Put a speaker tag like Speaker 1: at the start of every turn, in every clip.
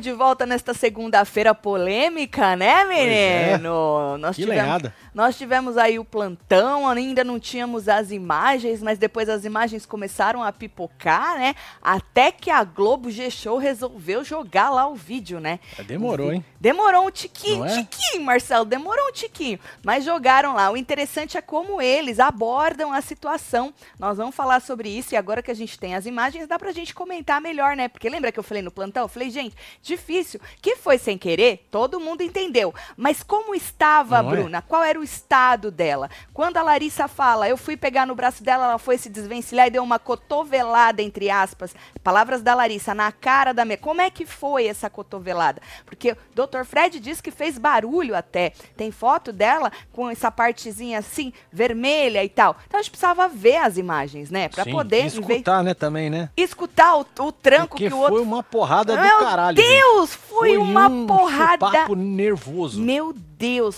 Speaker 1: De volta nesta segunda-feira polêmica, né, menino?
Speaker 2: É.
Speaker 1: Nós
Speaker 2: Que
Speaker 1: tivemos,
Speaker 2: lenhada.
Speaker 1: Nós tivemos aí o plantão, ainda não tínhamos as imagens, mas depois as imagens começaram a pipocar, né? Até que a Globo G-Show resolveu jogar lá o vídeo, né?
Speaker 2: É, Demorou, hein?
Speaker 1: Demorou um tiquinho,
Speaker 2: é?
Speaker 1: tiquinho, Marcelo, demorou um tiquinho. Mas jogaram lá. O interessante é como eles abordam a situação. Nós vamos falar sobre isso e agora que a gente tem as imagens, dá pra gente comentar melhor, né? Porque lembra que eu falei no plantão? Eu falei, gente, difícil. Que foi sem querer, todo mundo entendeu. Mas como estava a
Speaker 2: Não é?
Speaker 1: Bruna? Qual era o estado dela? Quando a Larissa fala, eu fui pegar no braço dela, ela foi se desvencilhar e deu uma cotovelada, entre aspas, palavras da Larissa, na cara da minha. Como é que foi essa cotovelada? Porque o Dr. Fred disse que fez barulho até. Tem foto dela com essa partezinha assim, vermelha e tal. Então a gente precisava ver as imagens, né? Pra
Speaker 2: Sim,
Speaker 1: poder vez-
Speaker 2: escutar, né, também, né?
Speaker 1: escutar o, o tranco
Speaker 2: Porque
Speaker 1: que o outro.
Speaker 2: foi uma porrada do
Speaker 1: Meu
Speaker 2: caralho. gente.
Speaker 1: Deus, foi, uma
Speaker 2: um
Speaker 1: porrada.
Speaker 2: papo nervoso.
Speaker 1: Meu Deus,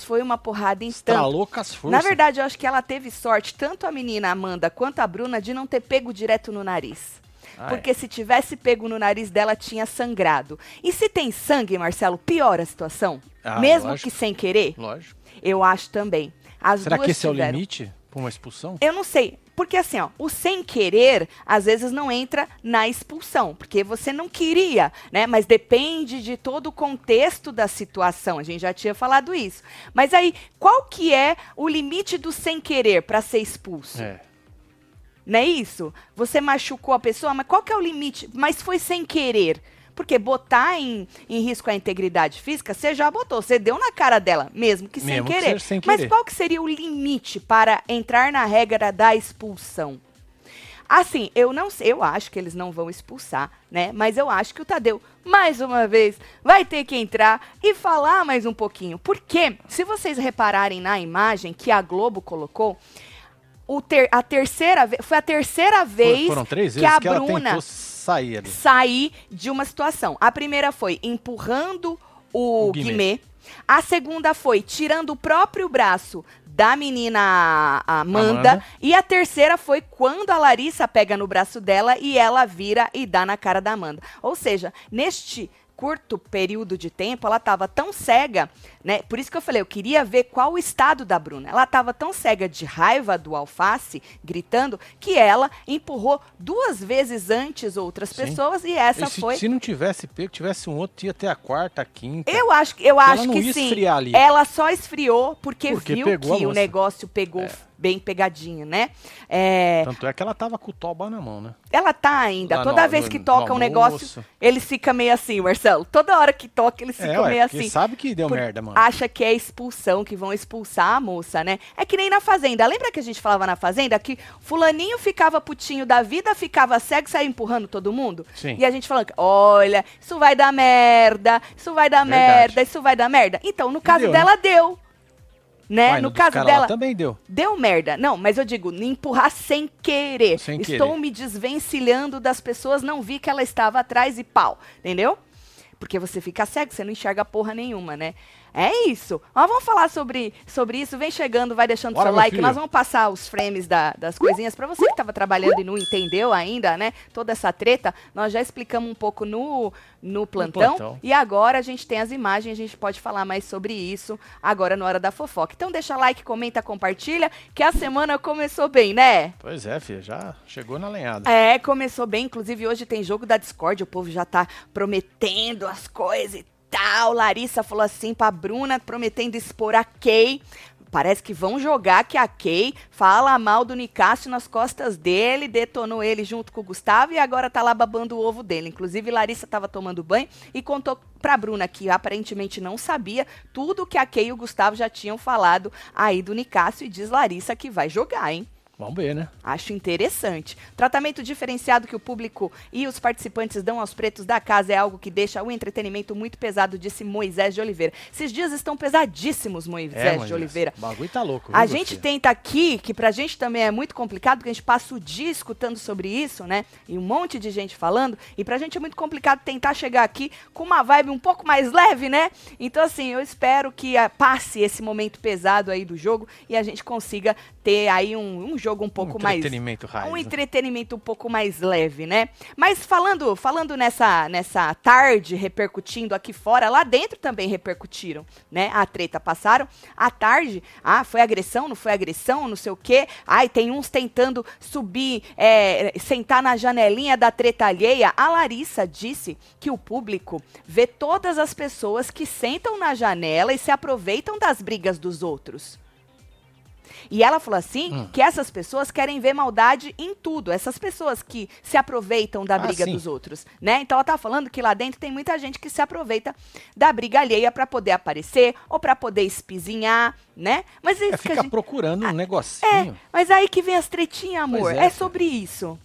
Speaker 1: foi uma porrada instante.
Speaker 2: Estralou com as forças.
Speaker 1: Na verdade, eu acho que ela teve sorte, tanto a menina Amanda quanto a Bruna, de não ter pego direto no nariz.
Speaker 2: Ah,
Speaker 1: Porque se tivesse pego no nariz dela, tinha sangrado. E se tem sangue, Marcelo, piora a situação.
Speaker 2: Ah,
Speaker 1: Mesmo
Speaker 2: lógico.
Speaker 1: que sem querer,
Speaker 2: Lógico.
Speaker 1: eu acho também. As
Speaker 2: Será que esse é o
Speaker 1: tiveram.
Speaker 2: limite pra uma expulsão?
Speaker 1: Eu não sei. Porque assim, ó, o sem querer, às vezes não entra na expulsão, porque você não queria, né? Mas depende de todo o contexto da situação. A gente já tinha falado isso. Mas aí, qual que é o limite do sem querer para ser expulso?
Speaker 2: É.
Speaker 1: Não é isso? Você machucou a pessoa, mas qual que é o limite? Mas foi sem querer. Porque botar em, em risco a integridade física, você já botou, você deu na cara dela, mesmo que sem
Speaker 2: Mesmo que
Speaker 1: querer.
Speaker 2: seja sem
Speaker 1: Mas
Speaker 2: querer.
Speaker 1: qual que seria o limite para entrar na regra da expulsão? Assim, eu não sei, eu acho que eles não vão expulsar, né? Mas eu acho que o Tadeu, mais uma vez, vai ter que entrar e falar mais um pouquinho. Porque, se vocês repararem na imagem que a Globo colocou, o ter- a terceira foi a terceira vez
Speaker 2: Foram três
Speaker 1: que a
Speaker 2: que ela
Speaker 1: Bruna
Speaker 2: tentou sair ali.
Speaker 1: sair de uma situação. A primeira foi empurrando o,
Speaker 2: O Guimê.
Speaker 1: Guimê. A segunda foi tirando o próprio braço da menina Amanda.
Speaker 2: Amanda.
Speaker 1: E a terceira foi quando a Larissa pega no braço dela e ela vira e dá na cara da Amanda. Ou seja, neste curto período de tempo, ela estava tão cega, né? Por isso que eu falei, eu queria ver qual o estado da Bruna. Ela estava tão cega de raiva do alface, gritando, que ela empurrou duas vezes antes outras
Speaker 2: Sim.
Speaker 1: pessoas e essa
Speaker 2: E se,
Speaker 1: foi
Speaker 2: se não tivesse pego, tivesse um outro, ia até a quarta, a quinta.
Speaker 1: eu acho, eu
Speaker 2: Ela
Speaker 1: acho
Speaker 2: não
Speaker 1: que
Speaker 2: ia
Speaker 1: sim.
Speaker 2: ali.
Speaker 1: Ela só esfriou porque,
Speaker 2: Porque
Speaker 1: viu que o negócio pegou
Speaker 2: É.
Speaker 1: bem pegadinho, né? É,
Speaker 2: Tanto é que ela tava com o toba na mão, né?
Speaker 1: ela tá ainda.
Speaker 2: Lá
Speaker 1: Toda
Speaker 2: no-
Speaker 1: vez
Speaker 2: no-
Speaker 1: que
Speaker 2: no
Speaker 1: toca um negócio, ele fica meio assim, Marcelo. Toda hora que toca, ele fica
Speaker 2: é, ué,
Speaker 1: meio assim.
Speaker 2: sabe que deu
Speaker 1: Por-
Speaker 2: merda, mano.
Speaker 1: Acha que é expulsão, que vão expulsar a moça, né? É que nem na Fazenda. Lembra que a gente falava na Fazenda que fulaninho ficava putinho da vida, ficava cego saía empurrando todo mundo?
Speaker 2: Sim.
Speaker 1: E a gente falando, olha, isso vai dar merda, isso vai dar
Speaker 2: Verdade.
Speaker 1: merda, isso vai dar merda. Então, no caso
Speaker 2: deu, né?
Speaker 1: dela, deu. Né?
Speaker 2: Uai,
Speaker 1: no
Speaker 2: dos
Speaker 1: caso dela,
Speaker 2: também deu.
Speaker 1: Deu merda. Não, mas eu digo, empurrar sem querer.
Speaker 2: Sem
Speaker 1: Estou
Speaker 2: querer.
Speaker 1: me desvencilhando das pessoas, não vi que ela estava atrás e pau. Entendeu? Porque você fica cego, você não enxerga porra nenhuma, né? É isso. Mas vamos falar sobre, sobre isso. Vem chegando, vai deixando
Speaker 2: Bora,
Speaker 1: seu like.
Speaker 2: filho.
Speaker 1: Nós vamos passar os frames da- das coisinhas para você que estava trabalhando e não entendeu ainda, né? Toda essa treta. Nós já explicamos um pouco no, no plantão.
Speaker 2: plantão.
Speaker 1: E agora a gente tem as imagens, a gente pode falar mais sobre isso agora na hora da fofoca. Então deixa like, comenta, compartilha, que a semana começou bem, né?
Speaker 2: Pois é, filha, já chegou na lenhada.
Speaker 1: É, começou bem. Inclusive, hoje tem jogo da Discord. O povo já tá prometendo as coisas e tal. Larissa falou assim pra Bruna, prometendo expor a Kay. Parece que vão jogar que a Kay fala mal do Nicásio nas costas dele, detonou ele junto com o Gustavo e agora tá lá babando o ovo dele. Inclusive, Larissa tava tomando banho e contou pra Bruna que aparentemente não sabia tudo que a Kay e o Gustavo já tinham falado aí do Nicásio e diz Larissa que vai jogar, hein?
Speaker 2: Vamos ver, né?
Speaker 1: Acho interessante. Tratamento diferenciado que o público e os participantes dão aos pretos da casa é algo que deixa o entretenimento muito pesado, disse Moisés de Oliveira. Esses dias estão pesadíssimos, Moisés,
Speaker 2: é,
Speaker 1: de Oliveira.
Speaker 2: O bagulho tá louco.
Speaker 1: A
Speaker 2: viu,
Speaker 1: gente
Speaker 2: você?
Speaker 1: tenta aqui, que pra gente também é muito complicado, porque a gente passa o dia escutando sobre isso, né? E um monte de gente falando. E pra gente é muito complicado tentar chegar aqui com uma vibe um pouco mais leve, né? Então, assim, eu espero que ah, passe esse momento pesado aí do jogo e a gente consiga ter aí um, um jogo um pouco
Speaker 2: um
Speaker 1: mais
Speaker 2: entretenimento raiz.
Speaker 1: um
Speaker 2: né?
Speaker 1: entretenimento um pouco mais leve, né? Mas falando, falando nessa, nessa tarde repercutindo aqui fora, lá dentro também repercutiram, né? A treta passaram à tarde, ah, foi agressão, não foi agressão, não sei o quê. Ai, tem uns tentando subir, é, sentar na janelinha da treta alheia. A Larissa disse que o público vê todas as pessoas que sentam na janela e se aproveitam das brigas dos outros. E ela falou assim
Speaker 2: Hum.
Speaker 1: que essas pessoas querem ver maldade em tudo. Essas pessoas que se aproveitam da
Speaker 2: Ah,
Speaker 1: briga
Speaker 2: sim.
Speaker 1: dos outros, né? Então ela tá falando que lá dentro tem muita gente que se aproveita da briga alheia pra poder aparecer ou pra poder espizinhar, né? Mas é
Speaker 2: É, fica
Speaker 1: gente...
Speaker 2: procurando um
Speaker 1: É,
Speaker 2: negocinho.
Speaker 1: mas aí que vem as tretinhas, amor. É,
Speaker 2: é,
Speaker 1: sobre isso.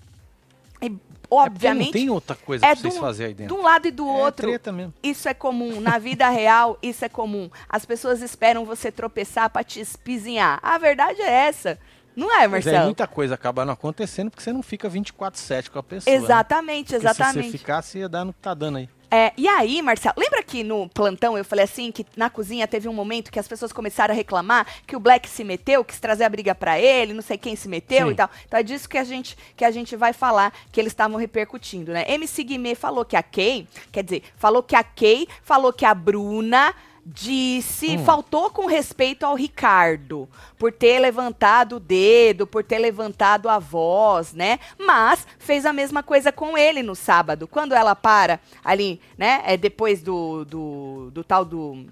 Speaker 1: E,
Speaker 2: É
Speaker 1: obviamente,
Speaker 2: não tem outra coisa
Speaker 1: é
Speaker 2: pra vocês
Speaker 1: de
Speaker 2: fazerem aí
Speaker 1: de
Speaker 2: dentro.
Speaker 1: um lado e do
Speaker 2: É
Speaker 1: outro.
Speaker 2: treta mesmo.
Speaker 1: Isso é comum. Na vida real, isso é comum. As pessoas esperam você tropeçar pra te espizinhar. A verdade é essa. Não é,
Speaker 2: Mas aí
Speaker 1: Marcelo?
Speaker 2: muita coisa acaba não acontecendo porque você não fica 24-7 com a pessoa. né?
Speaker 1: Exatamente,
Speaker 2: Se você
Speaker 1: exatamente.
Speaker 2: ficasse, ia dar no que tá dando aí.
Speaker 1: É, e aí, Marcelo, lembra que no plantão eu falei assim, que na cozinha teve um momento que as pessoas começaram a reclamar que o Black se meteu, quis trazer a briga pra ele, não sei quem se meteu
Speaker 2: Sim.
Speaker 1: e tal. Então é disso que a gente, que a gente vai falar, que eles estavam repercutindo, né? MC Guimê falou que a Kay, quer dizer, falou que a Kay, falou que a Bruna disse,
Speaker 2: Hum.
Speaker 1: faltou com respeito ao Ricardo, por ter levantado o dedo, por ter levantado a voz, né? Mas fez a mesma coisa com ele no sábado. Quando ela para ali, né? É depois do, do, do tal do.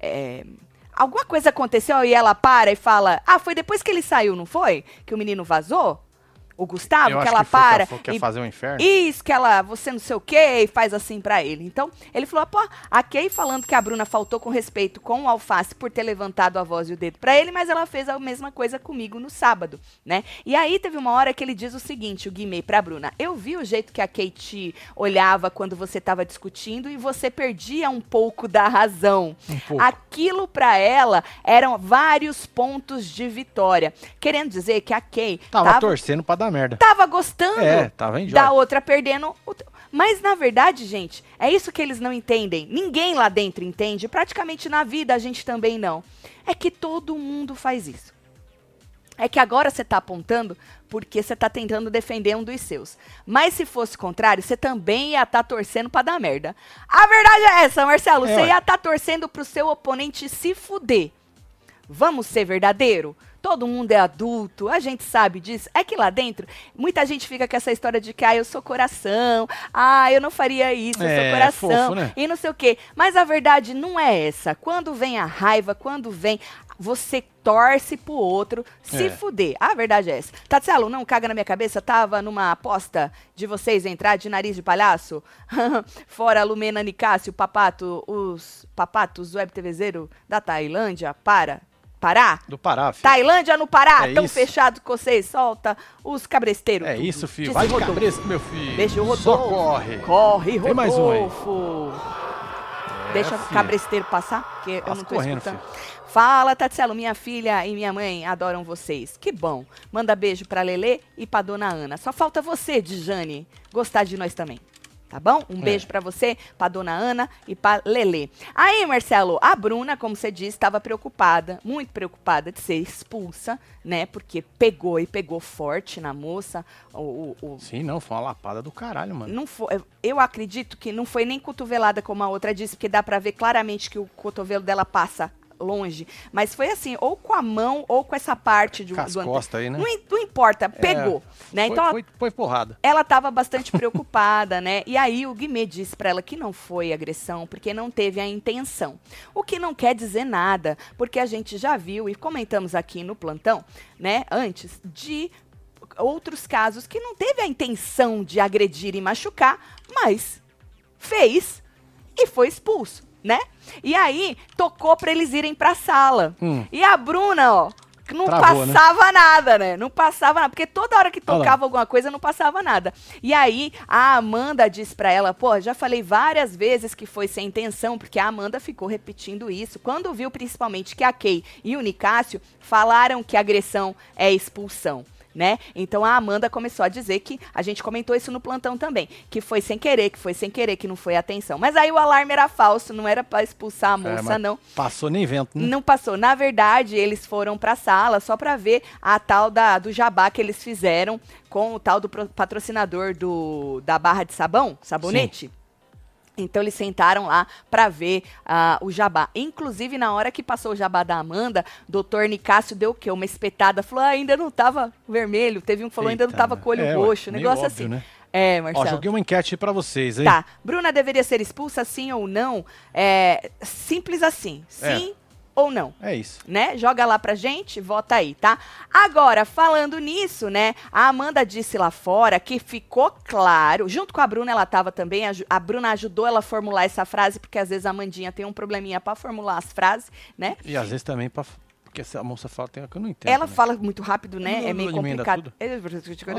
Speaker 1: é, alguma coisa aconteceu e ela para e fala: Ah, foi depois que ele saiu, não foi? Que o menino vazou? O Gustavo, que ela
Speaker 2: que
Speaker 1: para.
Speaker 2: ela quer
Speaker 1: e
Speaker 2: fazer um inferno.
Speaker 1: isso, que ela, você não sei o quê, e faz assim pra ele. Então, ele falou, pô, a Kay falando que a Bruna faltou com respeito com o Alface por ter levantado a voz e o dedo pra ele, mas ela fez a mesma coisa comigo no sábado, né? E aí teve uma hora que ele diz o seguinte, o Guimê pra Bruna, eu vi o jeito que a Kay te olhava quando você tava discutindo e você perdia um pouco da razão.
Speaker 2: Um pouco.
Speaker 1: Aquilo pra ela eram vários pontos de vitória. Querendo dizer que a Kay
Speaker 2: Tava,
Speaker 1: tava,
Speaker 2: torcendo pra dar merda.
Speaker 1: tava gostando
Speaker 2: É, tava
Speaker 1: da outra perdendo. o Mas na verdade, gente, é isso que eles não entendem. Ninguém lá dentro entende. Praticamente na vida a gente também não. É que todo mundo faz isso. É que agora você tá apontando porque você tá tentando defender um dos seus. Mas se fosse o contrário, você também ia estar torcendo pra dar merda. A verdade é essa, Marcelo.
Speaker 2: É,
Speaker 1: você ia estar torcendo pro seu oponente se fuder. Vamos ser verdadeiro? Todo mundo é adulto, a gente sabe disso. É que lá dentro, muita gente fica com essa história de que, ah, eu sou coração, ah, eu não faria isso, eu
Speaker 2: É,
Speaker 1: sou coração,
Speaker 2: fofo, né?
Speaker 1: e não sei o quê. Mas a verdade não é essa. Quando vem a raiva, quando vem, você torce pro outro se
Speaker 2: É.
Speaker 1: fuder. A verdade é essa. Tatselo, não caga na minha cabeça, tava numa aposta de vocês entrar de nariz de palhaço? Fora Lumena Nicásio, Papato, os papatos web TVzeiro da Tailândia, para, Pará?
Speaker 2: Do Pará, filho.
Speaker 1: Tailândia no Pará,
Speaker 2: É
Speaker 1: tão
Speaker 2: isso.
Speaker 1: fechado com vocês, solta os cabresteiros.
Speaker 2: É
Speaker 1: tudo.
Speaker 2: isso, filho. Vai de
Speaker 1: Rodolfo.
Speaker 2: cabresto, meu filho.
Speaker 1: Beijo, Rodolfo.
Speaker 2: Só corre.
Speaker 1: Corre,
Speaker 2: Tem mais um aí.
Speaker 1: Rodolfo.
Speaker 2: É,
Speaker 1: Deixa o
Speaker 2: filho.
Speaker 1: cabresteiro passar, porque eu não tô
Speaker 2: correndo,
Speaker 1: escutando. Fala, Tatselo, minha filha e minha mãe adoram vocês. Que bom. Manda beijo pra Lelê e pra Dona Ana. Só falta você, Dijane, gostar de nós também. Tá bom? Um
Speaker 2: É.
Speaker 1: beijo pra você, pra Dona Ana e pra Lelê. Aí, Marcelo, a Bruna, como você disse, estava preocupada, muito preocupada de ser expulsa, né? Porque pegou e pegou forte na moça. O, o- o-
Speaker 2: Sim, não, foi uma lapada do caralho, mano.
Speaker 1: não foi, eu acredito que não foi nem cotovelada como a outra disse, porque dá pra ver claramente que o cotovelo dela passa longe. Mas foi assim, ou com a mão ou com essa parte de,
Speaker 2: Com
Speaker 1: do ante-
Speaker 2: costas aí, né?
Speaker 1: Não, não importa, pegou. né?
Speaker 2: Foi,
Speaker 1: Então ela
Speaker 2: foi, foi porrada.
Speaker 1: ela estava bastante preocupada, né? E aí o Guimê disse para ela que não foi agressão, porque não teve a intenção. O que não quer dizer nada, porque a gente já viu e comentamos aqui no plantão, né, antes, de outros casos que não teve a intenção de agredir e machucar, mas fez e foi expulso, né? E aí tocou para eles irem para a sala.
Speaker 2: Hum.
Speaker 1: E a Bruna, ó, não
Speaker 2: Travou, né?
Speaker 1: passava nada, né? Não passava nada, porque toda hora que tocava alguma coisa não passava nada. E aí a Amanda disse pra ela, pô, já falei várias vezes que foi sem intenção, porque a Amanda ficou repetindo isso. Quando viu principalmente que a Kay e o Nicásio falaram que agressão é expulsão. Né? Então a Amanda começou a dizer que a gente comentou isso no plantão também, que foi sem querer, que foi sem querer, que não foi atenção. Mas aí o alarme era falso, não era para expulsar a
Speaker 2: É,
Speaker 1: moça,
Speaker 2: mas
Speaker 1: não.
Speaker 2: Passou nem vento, né?
Speaker 1: Não passou. Na verdade, eles foram pra sala só pra ver a tal da, do jabá que eles fizeram com o tal do patrocinador do, da barra de sabão, sabonete. Então eles sentaram lá pra ver ah, o jabá. Inclusive, na hora que passou o jabá da Amanda, doutor Nicásio deu o quê? Uma espetada. Falou, ah, ainda não tava vermelho. Teve um que falou, ainda não tava com o olho
Speaker 2: é, ué,
Speaker 1: roxo.
Speaker 2: meio
Speaker 1: negócio
Speaker 2: óbvio,
Speaker 1: assim.
Speaker 2: né?
Speaker 1: É,
Speaker 2: Ó,
Speaker 1: Marcelo.
Speaker 2: joguei uma enquete aí pra vocês, hein?
Speaker 1: Tá. Bruna deveria ser expulsa, sim ou não? É simples assim.
Speaker 2: É.
Speaker 1: Ou não?
Speaker 2: É isso.
Speaker 1: né? Joga lá pra gente, vota aí, tá? Agora, falando nisso, né? A Amanda disse lá fora que ficou claro, junto com a Bruna, ela tava também, a, a Bruna ajudou ela a formular essa frase, porque às vezes a Amandinha tem um probleminha pra formular as frases, né?
Speaker 2: E às vezes também pra... Porque essa- a moça fala tem uma que eu não entendo.
Speaker 1: Ela
Speaker 2: também.
Speaker 1: fala muito rápido, né?
Speaker 2: Não,
Speaker 1: é meio complicado.
Speaker 2: tudo.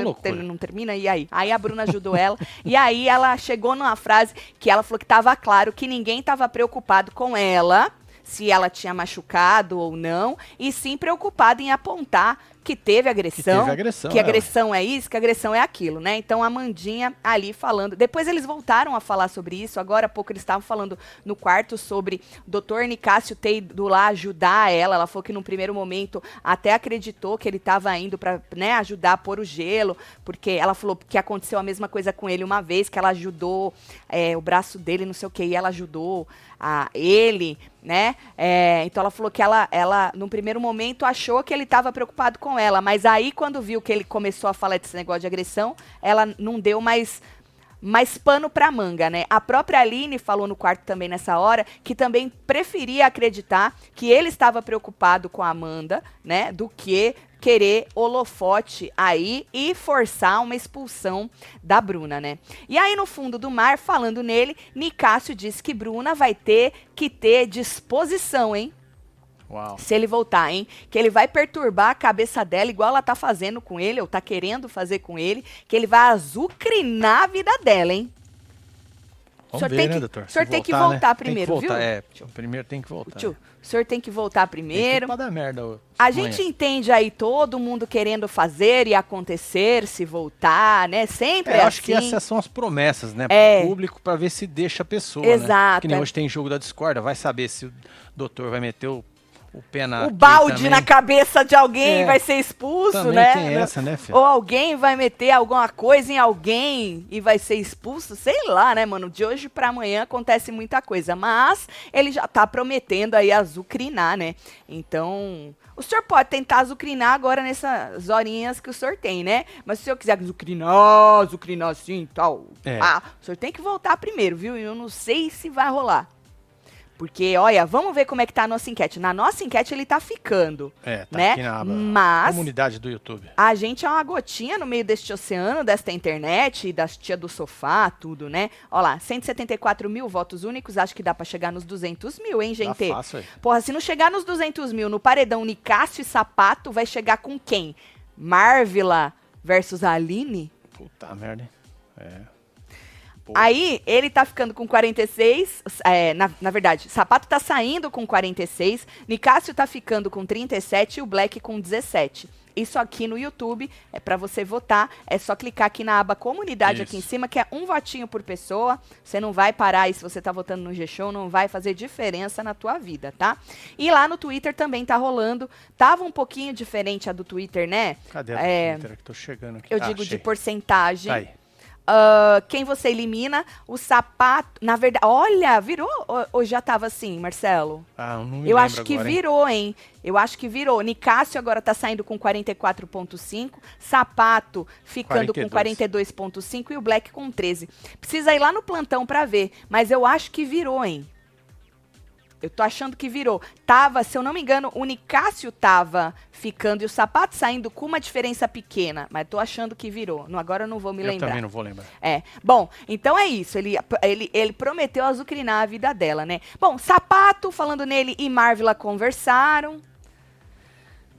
Speaker 2: Uma loucura.
Speaker 1: Não termina, e aí? Aí a Bruna ajudou ela. e aí ela chegou numa frase que ela falou que tava claro que ninguém tava preocupado com ela, se ela tinha machucado ou não, e sim preocupado em apontar que teve agressão.
Speaker 2: teve agressão,
Speaker 1: Que
Speaker 2: é,
Speaker 1: agressão é isso, que agressão é aquilo, né? Então a Mandinha ali falando. Depois eles voltaram a falar sobre isso. Agora há pouco eles estavam falando no quarto sobre o doutor Nicásio ter ido lá ajudar ela. Ela falou que num primeiro momento até acreditou que ele estava indo para né, ajudar a pôr o gelo, porque ela falou que aconteceu a mesma coisa com ele uma vez, que ela ajudou é, o braço dele, não sei o que, e ela ajudou a ele, né? É, então ela falou que ela, ela, num primeiro momento, achou que ele estava preocupado com ela, mas aí quando viu que ele começou a falar desse negócio de agressão, ela não deu mais mais pano pra manga, né? A própria Aline falou no quarto também nessa hora que também preferia acreditar que ele estava preocupado com a Amanda, né? Do que querer holofote aí e forçar uma expulsão da Bruna, né? E aí no fundo do mar, falando nele, Nicásio disse que Bruna vai ter que ter disposição, hein?
Speaker 2: Uau.
Speaker 1: Se ele voltar, hein? Que ele vai perturbar a cabeça dela, igual ela tá fazendo com ele, ou tá querendo fazer com ele, que ele vai azucrinar a vida dela, hein?
Speaker 2: Vamos
Speaker 1: senhor
Speaker 2: ver,
Speaker 1: tem
Speaker 2: né,
Speaker 1: que-
Speaker 2: doutor?
Speaker 1: o senhor
Speaker 2: Se
Speaker 1: tem que
Speaker 2: voltar, né?
Speaker 1: voltar
Speaker 2: Tem que
Speaker 1: primeiro,
Speaker 2: voltar,
Speaker 1: viu?
Speaker 2: É, primeiro tem que voltar.
Speaker 1: Tio, o senhor tem que voltar
Speaker 2: Tem que
Speaker 1: primeiro.
Speaker 2: dar merda. ô,
Speaker 1: A
Speaker 2: amanhã.
Speaker 1: gente entende aí todo mundo querendo fazer e acontecer, se voltar, né? Sempre
Speaker 2: É,
Speaker 1: é
Speaker 2: eu acho que
Speaker 1: assim.
Speaker 2: essas são as promessas, né?
Speaker 1: É.
Speaker 2: Pro público, pra ver se deixa a pessoa,
Speaker 1: Exato,
Speaker 2: né? Que nem
Speaker 1: é.
Speaker 2: hoje tem jogo da discorda, vai saber se o doutor vai meter o, o
Speaker 1: o balde
Speaker 2: também.
Speaker 1: na cabeça de alguém
Speaker 2: É.
Speaker 1: vai ser expulso, né?
Speaker 2: tem essa, né, filho?
Speaker 1: Ou alguém vai meter alguma coisa em alguém e vai ser expulso, sei lá, né, mano? De hoje pra amanhã acontece muita coisa, mas ele já tá prometendo aí azucrinar, né? Então, o senhor pode tentar azucrinar agora nessas horinhas que o senhor tem, né? Mas se o senhor quiser azucrinar, azucrinar assim e tal,
Speaker 2: É.
Speaker 1: ah, o senhor tem que voltar primeiro, viu? E eu não sei se vai rolar. Porque, olha, vamos ver como é que tá a nossa enquete. Na nossa enquete ele tá ficando,
Speaker 2: É, tá
Speaker 1: né?
Speaker 2: aqui na aba
Speaker 1: Mas
Speaker 2: comunidade do YouTube.
Speaker 1: a gente é uma gotinha no meio deste oceano, desta internet, e das tia do sofá, tudo, né? Ó lá, 174 mil votos únicos, acho que dá pra chegar nos 200 mil, hein,
Speaker 2: Tá
Speaker 1: gente?
Speaker 2: fácil aí.
Speaker 1: Porra, se não chegar nos 200 mil no paredão Nicásio e Sapato, vai chegar com quem? Marvila versus Aline?
Speaker 2: Puta merda, hein? É.
Speaker 1: Aí, ele tá ficando com 46, é, na, na verdade, Sapato tá saindo com 46, Nicásio tá ficando com 37 e o Black com 17. Isso aqui no YouTube é pra você votar, é só clicar aqui na aba comunidade aqui em
Speaker 2: Isso.
Speaker 1: cima, que é um votinho por pessoa. Você não vai parar aí se você tá votando no G-Show, não vai fazer diferença na tua vida, tá? E lá no Twitter também tá rolando, tava um pouquinho diferente a do Twitter, né?
Speaker 2: Cadê a
Speaker 1: É,
Speaker 2: Twitter que tô chegando aqui?
Speaker 1: Eu
Speaker 2: Ah,
Speaker 1: digo de
Speaker 2: achei.
Speaker 1: porcentagem.
Speaker 2: Tá aí.
Speaker 1: Ah, quem você elimina, o sapato. Na verdade, olha, virou ou, ou já tava assim, Marcelo?
Speaker 2: Ah, eu não me
Speaker 1: Eu acho que
Speaker 2: agora, hein?
Speaker 1: virou, hein? Eu acho que virou. Nicásio agora tá saindo com 44,5. Sapato ficando com
Speaker 2: 42.
Speaker 1: 42,5 e o Black com 13. Precisa ir lá no plantão pra ver, mas eu acho que virou, hein? Eu tô achando que virou. Tava, se eu não me engano, o Nicásio tava ficando e o sapato saindo com uma diferença pequena. Mas tô achando que virou. Não, agora eu não vou me
Speaker 2: Eu
Speaker 1: lembrar.
Speaker 2: também não vou lembrar.
Speaker 1: É. Bom, então é isso. Ele, ele, ele prometeu azucrinar a vida dela, né? Bom, Sapato, falando nele, e Marvila conversaram.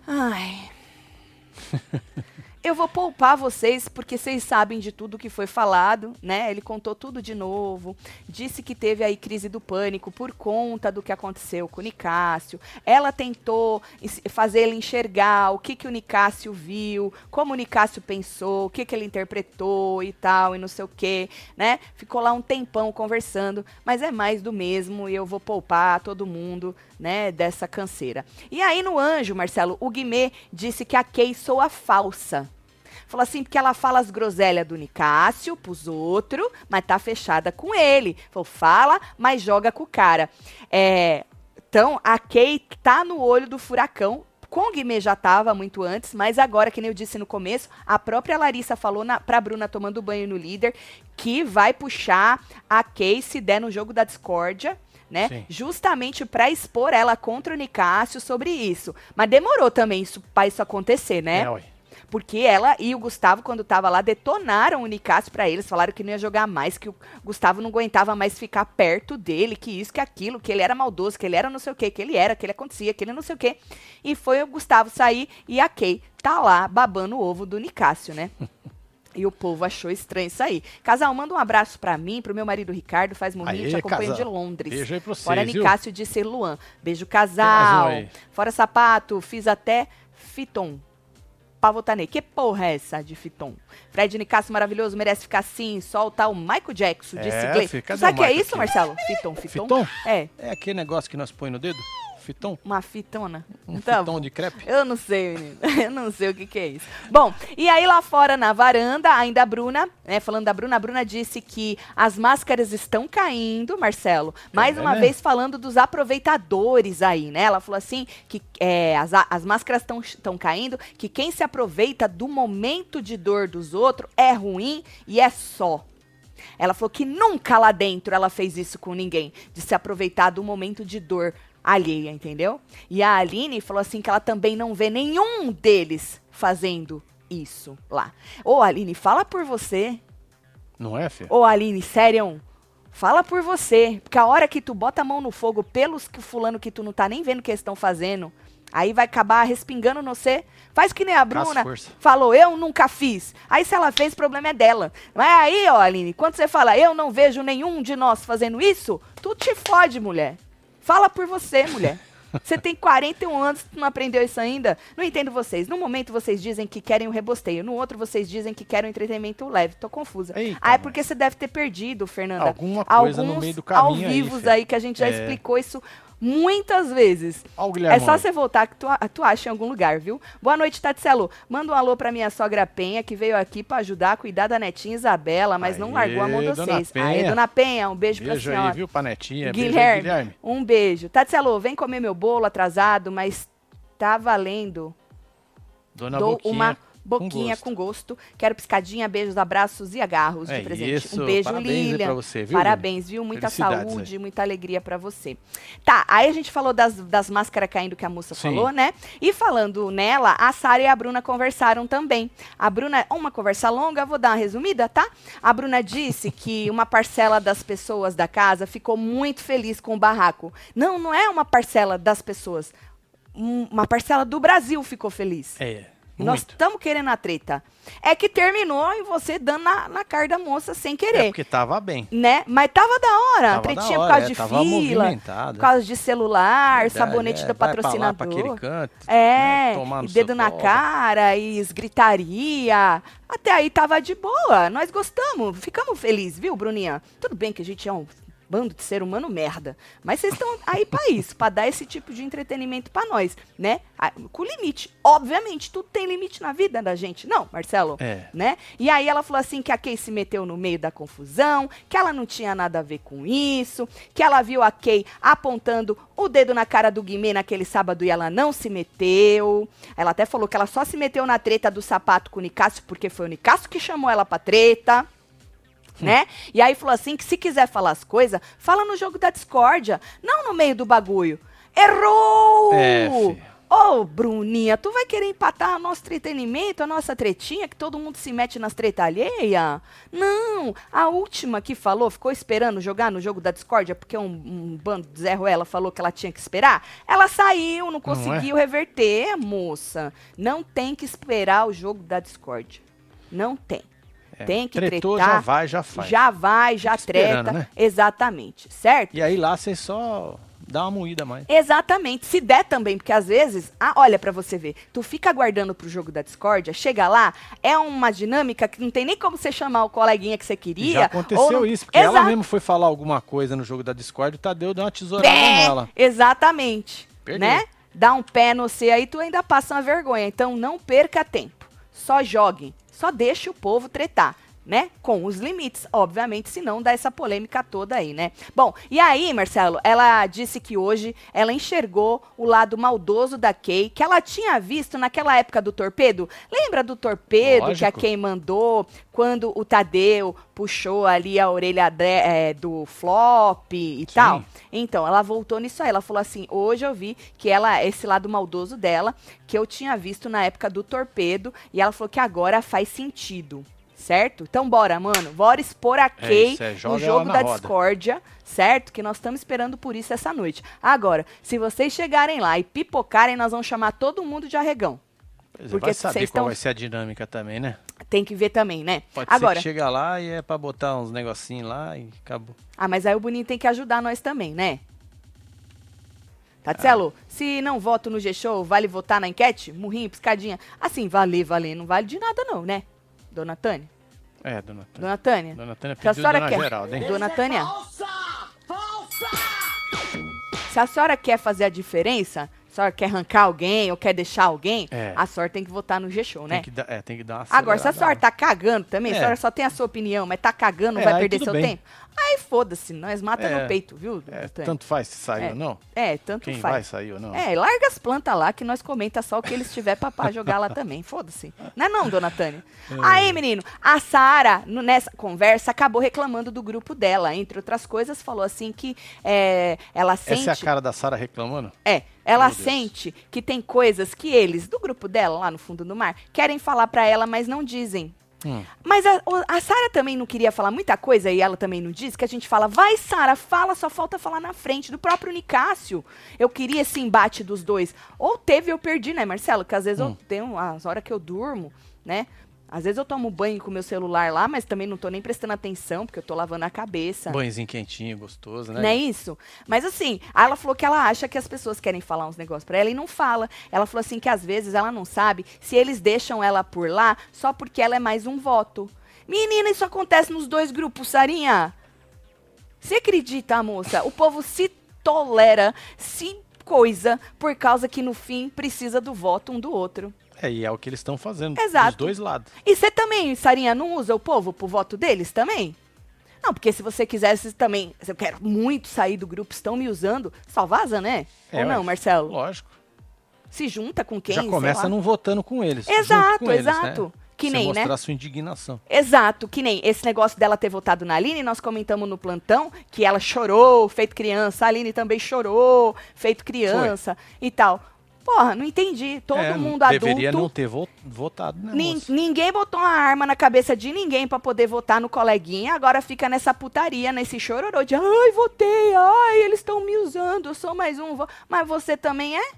Speaker 1: Ai. Eu vou poupar vocês porque vocês sabem de tudo que foi falado, né? Ele contou tudo de novo, disse que teve aí crise do pânico por conta do que aconteceu com o Nicásio. Ela tentou fazer ele enxergar o que que o Nicásio viu, como o Nicásio pensou, o que que ele interpretou e tal, e não sei o que, né? Ficou lá um tempão conversando, mas é mais do mesmo e eu vou poupar todo mundo, né, dessa canseira. E aí no anjo, Marcelo, o Guimê disse que a Kay soa falsa. Falou assim, porque ela fala as groselhas do Nicásio pros outros, mas tá fechada com ele. Falou, fala, mas joga com o cara. É, então, a Kay tá no olho do furacão. Com o Guimê já tava muito antes, mas agora, que nem eu disse no começo, a própria Larissa falou na, pra Bruna tomando banho no líder que vai puxar a Kay se der no jogo da discórdia, né?
Speaker 2: Sim.
Speaker 1: Justamente pra expor ela contra o Nicásio sobre isso. Mas demorou também isso, pra isso acontecer, né?
Speaker 2: É, ué.
Speaker 1: Porque ela e o Gustavo, quando tava lá, detonaram o Nicásio pra eles, falaram que não ia jogar mais, que o Gustavo não aguentava mais ficar perto dele, que isso, que aquilo, que ele era maldoso, que ele era não sei o que, que ele era, que ele acontecia, que ele não sei o que. E foi o Gustavo sair e a Kay tá lá babando o ovo do Nicásio, né? E o povo achou estranho isso aí. Casal, manda um abraço pra mim, pro meu marido Ricardo, faz morrinho, te acompanho
Speaker 2: casal.
Speaker 1: de Londres.
Speaker 2: Beijo aí pra vocês,
Speaker 1: Fora? Nicásio disse Luan. Beijo, casal. Fora sapato, fiz até fiton. Pavotanei. Que porra é essa de fiton? Fred Nicasso maravilhoso, merece ficar assim. Solta o Michael Jackson, disse
Speaker 2: É,
Speaker 1: Glee. Sabe
Speaker 2: o
Speaker 1: que é isso,
Speaker 2: aqui?
Speaker 1: Marcelo? Fiton, fiton.
Speaker 2: Fiton?
Speaker 1: É,
Speaker 2: É aquele negócio que nós põe no dedo? Fiton?
Speaker 1: uma fitona.
Speaker 2: Um fiton
Speaker 1: bom.
Speaker 2: de crepe?
Speaker 1: Eu não sei, menino. Eu não sei o que, que é isso. Bom, e aí lá fora na varanda, ainda a Bruna, né? Falando da Bruna, a Bruna disse que as máscaras estão caindo, Marcelo. Mais
Speaker 2: É,
Speaker 1: uma
Speaker 2: né?
Speaker 1: vez falando dos aproveitadores aí, né? Ela falou assim que é, as, as máscaras estão caindo, que quem se aproveita do momento de dor dos outros é ruim e é só. Ela falou que nunca lá dentro ela fez isso com ninguém, de se aproveitar do momento de dor alheia, entendeu? E a Aline falou assim que ela também não vê nenhum deles fazendo isso lá. Ô Aline, fala por você.
Speaker 2: Não é, filho?
Speaker 1: Ô Aline, sério, fala por você. Porque a hora que tu bota a mão no fogo pelos que fulano que tu não tá nem vendo o que eles estão fazendo, aí vai acabar respingando no você. Faz que nem a Bruna falou, eu nunca fiz. Aí se ela fez, o problema é dela. Mas aí, ó, Aline, quando você fala, eu não vejo nenhum de nós fazendo isso, tu te fode, mulher. Fala por você, mulher. Você tem 41 anos, não aprendeu isso ainda? Não entendo vocês. No momento vocês dizem que querem o rebosteio, no outro vocês dizem que querem o entretenimento leve. Tô confusa.
Speaker 2: Eita,
Speaker 1: ah, é porque você deve ter perdido, Fernanda.
Speaker 2: Alguma coisa no
Speaker 1: Alguns
Speaker 2: meio do
Speaker 1: ao
Speaker 2: caminho aí,
Speaker 1: vivos
Speaker 2: filha.
Speaker 1: aí, que a gente já
Speaker 2: É.
Speaker 1: explicou isso muitas vezes.
Speaker 2: Ó.
Speaker 1: É só você voltar que tu, tu acha em algum lugar, viu? Boa noite, Tatselo. Manda um alô pra minha sogra Penha, que veio aqui pra ajudar a cuidar da netinha Isabela, mas não
Speaker 2: Aê,
Speaker 1: largou a mão de vocês.
Speaker 2: Penha.
Speaker 1: Aí, dona Penha, um beijo, pra
Speaker 2: Beijo
Speaker 1: senhora.
Speaker 2: aí, viu, Panetinha? Beijo aí,
Speaker 1: Guilherme,
Speaker 2: Guilherme.
Speaker 1: um beijo. Tatselo, vem comer meu bolo atrasado, mas tá valendo.
Speaker 2: Dona
Speaker 1: Dou
Speaker 2: Boquinha.
Speaker 1: uma boquinha
Speaker 2: gosto.
Speaker 1: com gosto. Quero piscadinha, beijos, abraços e agarros
Speaker 2: É
Speaker 1: de presente.
Speaker 2: isso,
Speaker 1: um beijo,
Speaker 2: parabéns aí
Speaker 1: Lilian.
Speaker 2: pra você, viu,
Speaker 1: Parabéns, viu? Muita saúde, muita alegria pra você. Tá, aí a gente falou das, das máscaras caindo que a moça
Speaker 2: Sim.
Speaker 1: falou, né? E falando nela, a Sara e a Bruna conversaram também. A Bruna, uma conversa longa, vou dar uma resumida, tá? A Bruna disse que uma parcela das pessoas da casa ficou muito feliz com o barraco. Não, não é uma parcela das pessoas. Um- Uma parcela do Brasil ficou feliz.
Speaker 2: É,
Speaker 1: Nós
Speaker 2: muito.
Speaker 1: estamos querendo a treta. É que terminou e você dando na, na cara da moça sem
Speaker 2: É
Speaker 1: querer.
Speaker 2: porque tava bem.
Speaker 1: Né? Mas tava da hora.
Speaker 2: Tava
Speaker 1: tretinha
Speaker 2: da
Speaker 1: por
Speaker 2: hora,
Speaker 1: causa
Speaker 2: é,
Speaker 1: de fila, por causa de celular,
Speaker 2: Verdade,
Speaker 1: sabonete
Speaker 2: é,
Speaker 1: do
Speaker 2: vai pra lá, pra
Speaker 1: patrocinador.
Speaker 2: aquele canto,
Speaker 1: É,
Speaker 2: né,
Speaker 1: dedo na cara, e gritaria. Até aí tava de boa. Nós gostamos, ficamos felizes, viu, Bruninha? Tudo bem que a gente é um bando de ser humano merda, mas vocês estão aí pra isso, pra dar esse tipo de entretenimento pra nós, né? Ah, Com limite. Obviamente, tudo tem limite na vida da gente. Não, Marcelo?
Speaker 2: É.
Speaker 1: né? E aí ela falou assim que a Kay se meteu no meio da confusão, que ela não tinha nada a ver com isso, que ela viu a Kay apontando o dedo na cara do Guimê naquele sábado e ela não se meteu. Ela até falou que ela só se meteu na treta do sapato com o Nicásio porque foi o Nicásio que chamou ela pra treta. Né? E aí falou assim que se quiser falar as coisas, fala no jogo da discórdia, não no meio do bagulho. Errou!
Speaker 2: É.
Speaker 1: Ô, Bruninha, tu vai querer empatar o nosso entretenimento, a nossa tretinha, que todo mundo se mete nas treta alheia? Não, a última que falou, ficou esperando jogar no jogo da discórdia, porque um, um bando de Zé Ruela falou que ela tinha que esperar. Ela saiu, não conseguiu
Speaker 2: é?
Speaker 1: reverter, moça. Não tem que esperar o jogo da discórdia. Não tem.
Speaker 2: É,
Speaker 1: Tem que
Speaker 2: tretou,
Speaker 1: tretar.
Speaker 2: já vai, já faz.
Speaker 1: Já vai, já treta.
Speaker 2: né?
Speaker 1: Exatamente, certo?
Speaker 2: E aí lá você só dá uma moída mais.
Speaker 1: Exatamente. Se der também, porque às vezes, ah, olha pra você ver, tu fica aguardando pro jogo da discórdia, chega lá, é uma dinâmica que não tem nem como você chamar o coleguinha que você
Speaker 2: E
Speaker 1: queria.
Speaker 2: já
Speaker 1: ou
Speaker 2: aconteceu isso, porque ela mesmo foi falar alguma coisa no jogo da Discord, o Tadeu deu uma tesourada nela.
Speaker 1: Exatamente.
Speaker 2: Perdeu.
Speaker 1: Né? Dá um pé no C aí, tu ainda passa uma vergonha. Então não perca tempo. Só joguem. Só deixe o povo tretar. Né? Com os limites, obviamente, senão dá essa polêmica toda aí, né? Bom, e aí, Marcelo, ela disse que hoje ela enxergou o lado maldoso da Kay, que ela tinha visto naquela época do torpedo. Lembra do torpedo que a
Speaker 2: Lógico.
Speaker 1: Kay mandou quando o Tadeu puxou ali a orelha de- é, do flop e
Speaker 2: Sim.
Speaker 1: tal? Então, ela voltou nisso aí. Ela falou assim: hoje eu vi que ela, esse lado maldoso dela, que eu tinha visto na época do torpedo, e ela falou que agora faz sentido. Certo? Então, bora, mano. Bora expor a
Speaker 2: É
Speaker 1: Kay
Speaker 2: é,
Speaker 1: no jogo da
Speaker 2: roda.
Speaker 1: discórdia, certo? Que nós estamos esperando por isso essa noite. Agora, se vocês chegarem lá e pipocarem, nós vamos chamar todo mundo de arregão.
Speaker 2: Pois é,
Speaker 1: Porque
Speaker 2: vai saber qual
Speaker 1: tão-
Speaker 2: vai ser a dinâmica também, né?
Speaker 1: Tem que ver também, né?
Speaker 2: Pode
Speaker 1: Agora,
Speaker 2: ser que chega lá e é pra botar uns negocinhos lá e acabou.
Speaker 1: Ah, mas aí o Boninho tem que ajudar nós também, né? Tatselo,
Speaker 2: Ah.
Speaker 1: se não voto no G-Show, vale votar na enquete? Murrinho, piscadinha. Assim, valer, valer, não vale de nada não, né? Dona Tânia?
Speaker 2: É, dona Tânia.
Speaker 1: Dona Tânia?
Speaker 2: Dona Tânia
Speaker 1: Se a
Speaker 2: pediu
Speaker 1: senhora
Speaker 2: Dona
Speaker 1: quer...
Speaker 2: Geralda, hein?
Speaker 1: Dona Tânia?
Speaker 3: Falsa! Falsa!
Speaker 1: Se a senhora quer fazer a diferença, a senhora quer arrancar alguém ou quer deixar alguém,
Speaker 2: É.
Speaker 1: a senhora tem que votar no G-Show, né?
Speaker 2: Tem que, dar, é, tem que dar uma
Speaker 1: Agora, se a senhora tá cagando também, a
Speaker 2: É.
Speaker 1: senhora só tem a sua opinião, mas tá cagando, não
Speaker 2: É,
Speaker 1: vai perder seu
Speaker 2: bem.
Speaker 1: tempo, aí foda-se, nós mata
Speaker 2: É.
Speaker 1: no peito, viu,
Speaker 2: É, tanto faz se saiu
Speaker 1: É.
Speaker 2: ou não.
Speaker 1: É, tanto
Speaker 2: Quem
Speaker 1: faz.
Speaker 2: vai sair ou não.
Speaker 1: É, larga as plantas lá que nós comenta só o que eles tiver pra, jogar lá também. Foda-se. Não é não, dona Tânia?
Speaker 2: É.
Speaker 1: Aí, menino, a Sara, nessa conversa, acabou reclamando do grupo dela. Entre outras coisas, falou assim que é, ela sente...
Speaker 2: Essa é a cara da Sara reclamando?
Speaker 1: É, ela sente que tem coisas que eles, do grupo dela, lá no fundo do mar, querem falar pra ela, mas não dizem.
Speaker 2: Hum.
Speaker 1: Mas a, a Sara também não queria falar muita coisa e ela também não disse, que a gente fala, vai Sara, fala, só falta falar na frente, do próprio Nicásio. Eu queria esse embate dos dois. Ou teve, eu perdi, né, Marcelo? Que às vezes
Speaker 2: Hum.
Speaker 1: eu tenho, as horas que eu durmo, né? Às vezes eu tomo banho com o meu celular lá, mas também não tô nem prestando atenção, porque eu tô lavando a cabeça.
Speaker 2: Banhozinho quentinho, gostoso, né?
Speaker 1: Não é isso? Mas assim, aí ela falou que ela acha que as pessoas querem falar uns negócios pra ela e não fala. Ela falou assim que às vezes ela não sabe se eles deixam ela por lá só porque ela é mais um voto. Menina, isso acontece nos dois grupos, Sarinha. Você acredita, moça? O povo se tolera, se coisa, por causa que no fim precisa do voto um do outro.
Speaker 2: É, e é o que eles estão fazendo.
Speaker 1: Exato.
Speaker 2: Dos dois lados.
Speaker 1: E você também, Sarinha, não usa o povo pro voto deles também? Não, porque se você quisesse também, eu quero muito sair do grupo, estão me usando, só vaza, né?
Speaker 2: É,
Speaker 1: Ou não. Marcelo?
Speaker 2: Lógico.
Speaker 1: Se junta com quem?
Speaker 2: Já começa não votando com eles.
Speaker 1: Exato,
Speaker 2: com eles,
Speaker 1: exato.
Speaker 2: Né?
Speaker 1: Que
Speaker 2: Você
Speaker 1: nem, né?
Speaker 2: mostrar sua indignação.
Speaker 1: Exato, que nem esse negócio dela ter votado na Aline, nós comentamos no plantão que ela chorou, feito criança, a Aline também chorou, feito criança e tal. Porra, não entendi. Todo
Speaker 2: É,
Speaker 1: mundo adulto.
Speaker 2: Deveria não ter vo- votado, né,
Speaker 1: Nin- ninguém botou uma arma na cabeça de ninguém pra poder votar no coleguinha. Agora fica nessa putaria, nesse chororô de ai, votei, ai, eles estão me usando, eu sou mais um. vo-". Mas você também é?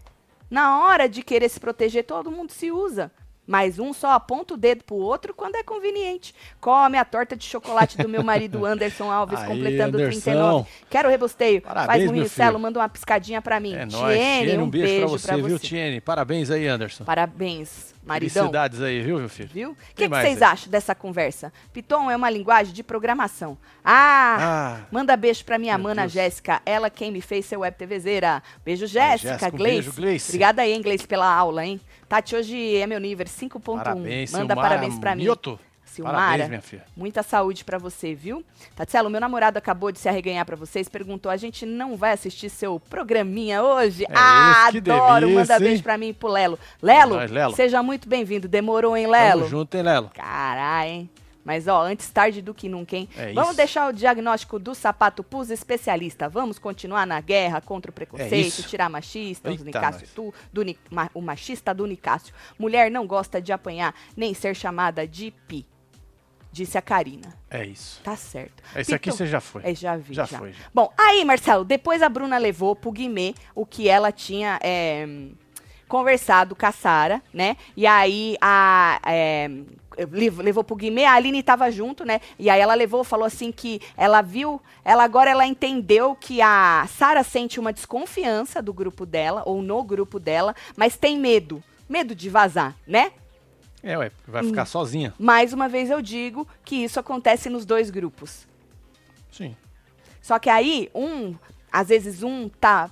Speaker 1: Na hora de querer se proteger, todo mundo se usa. Mas um só aponta o dedo pro outro quando é conveniente. Come a torta de chocolate do meu marido Anderson Alves,
Speaker 2: Aí,
Speaker 1: completando
Speaker 2: Anderson.
Speaker 1: 39. Quero rebosteio.
Speaker 2: Parabéns,
Speaker 1: Faz
Speaker 2: meu
Speaker 1: Murrinho
Speaker 2: filho.
Speaker 1: Celo, manda uma piscadinha pra mim.
Speaker 2: É.
Speaker 1: Tiene, um, beijo, pra você.
Speaker 2: viu, Tiene? Parabéns aí, Anderson.
Speaker 1: Parabéns, maridão.
Speaker 2: Felicidades aí, viu, meu filho?
Speaker 1: Viu? O que, que vocês
Speaker 2: aí?
Speaker 1: acham dessa conversa? Python é uma linguagem de programação. Ah,
Speaker 2: Ah,
Speaker 1: manda beijo pra minha mana. Jéssica. Ela quem me fez ser web TVzeira. Beijo, Jéssica.
Speaker 2: Um
Speaker 1: Gleice.
Speaker 2: beijo, Gleice.
Speaker 1: Obrigada aí, Inglês, pela aula, hein? Tati, hoje é meu nível 5.1.
Speaker 2: parabéns,
Speaker 1: Manda parabéns pra mim.
Speaker 2: Mioto.
Speaker 1: Silmara,
Speaker 2: Parabéns, minha filha.
Speaker 1: muita saúde pra você, viu? Tatselo, meu namorado acabou de se arreganhar pra vocês, perguntou, a gente não vai assistir seu programinha hoje?
Speaker 2: É
Speaker 1: ah,
Speaker 2: isso,
Speaker 1: adoro,
Speaker 2: delícia,
Speaker 1: manda beijo pra mim e pro Lelo. Lelo,
Speaker 2: É nóis, Lelo.
Speaker 1: seja muito bem-vindo, demorou, hein, Lelo?
Speaker 2: Tamo junto, hein, Lelo?
Speaker 1: Caralho, hein? Mas, ó, antes tarde do que nunca, hein?
Speaker 2: É
Speaker 1: Vamos
Speaker 2: isso.
Speaker 1: deixar o diagnóstico do sapato pus especialista. Vamos continuar na guerra contra o preconceito,
Speaker 2: É
Speaker 1: tirar machista, os
Speaker 2: Eita,
Speaker 1: Nicásio, tu, do, ma- o machista do Nicásio. Mulher não gosta de apanhar, nem ser chamada de pi. Disse a Karina.
Speaker 2: É isso.
Speaker 1: Tá certo.
Speaker 2: Esse aqui
Speaker 1: Pitu-
Speaker 2: você já foi.
Speaker 1: É, já vi.
Speaker 2: Já foi, já.
Speaker 1: Bom, aí, Marcelo, depois a Bruna levou pro Guimê o que ela tinha é, conversado com a Sara, né? E aí a. é, lev- levou pro Guimê, a Aline tava junto, né? E aí ela levou, falou assim que ela viu, ela agora ela entendeu que a Sara sente uma desconfiança do grupo dela, ou no grupo dela, mas tem medo. Medo de vazar, né?
Speaker 2: É, ué, vai ficar sozinha.
Speaker 1: Mais uma vez eu digo que isso acontece nos dois grupos.
Speaker 2: Sim.
Speaker 1: Só que aí, um, às vezes um tá.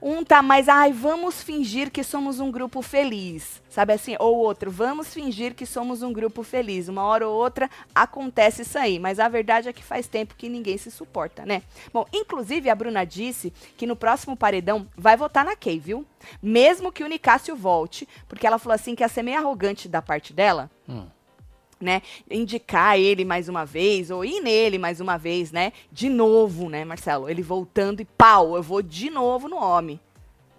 Speaker 1: Um tá mais, ai, vamos fingir que somos um grupo feliz. Sabe assim? Ou outro, vamos fingir que somos um grupo feliz. Uma hora ou outra acontece isso aí. Mas a verdade é que faz tempo que ninguém se suporta, né? Bom, inclusive a Bruna disse que no próximo paredão vai votar na Kay, viu? Mesmo que o Nicásio volte, porque ela falou assim que ia ser meio arrogante da parte dela
Speaker 2: Hum.
Speaker 1: Né, indicar ele mais uma vez, ou ir nele mais uma vez, né, de novo, né, Marcelo? Ele voltando e pau, eu vou de novo no homem.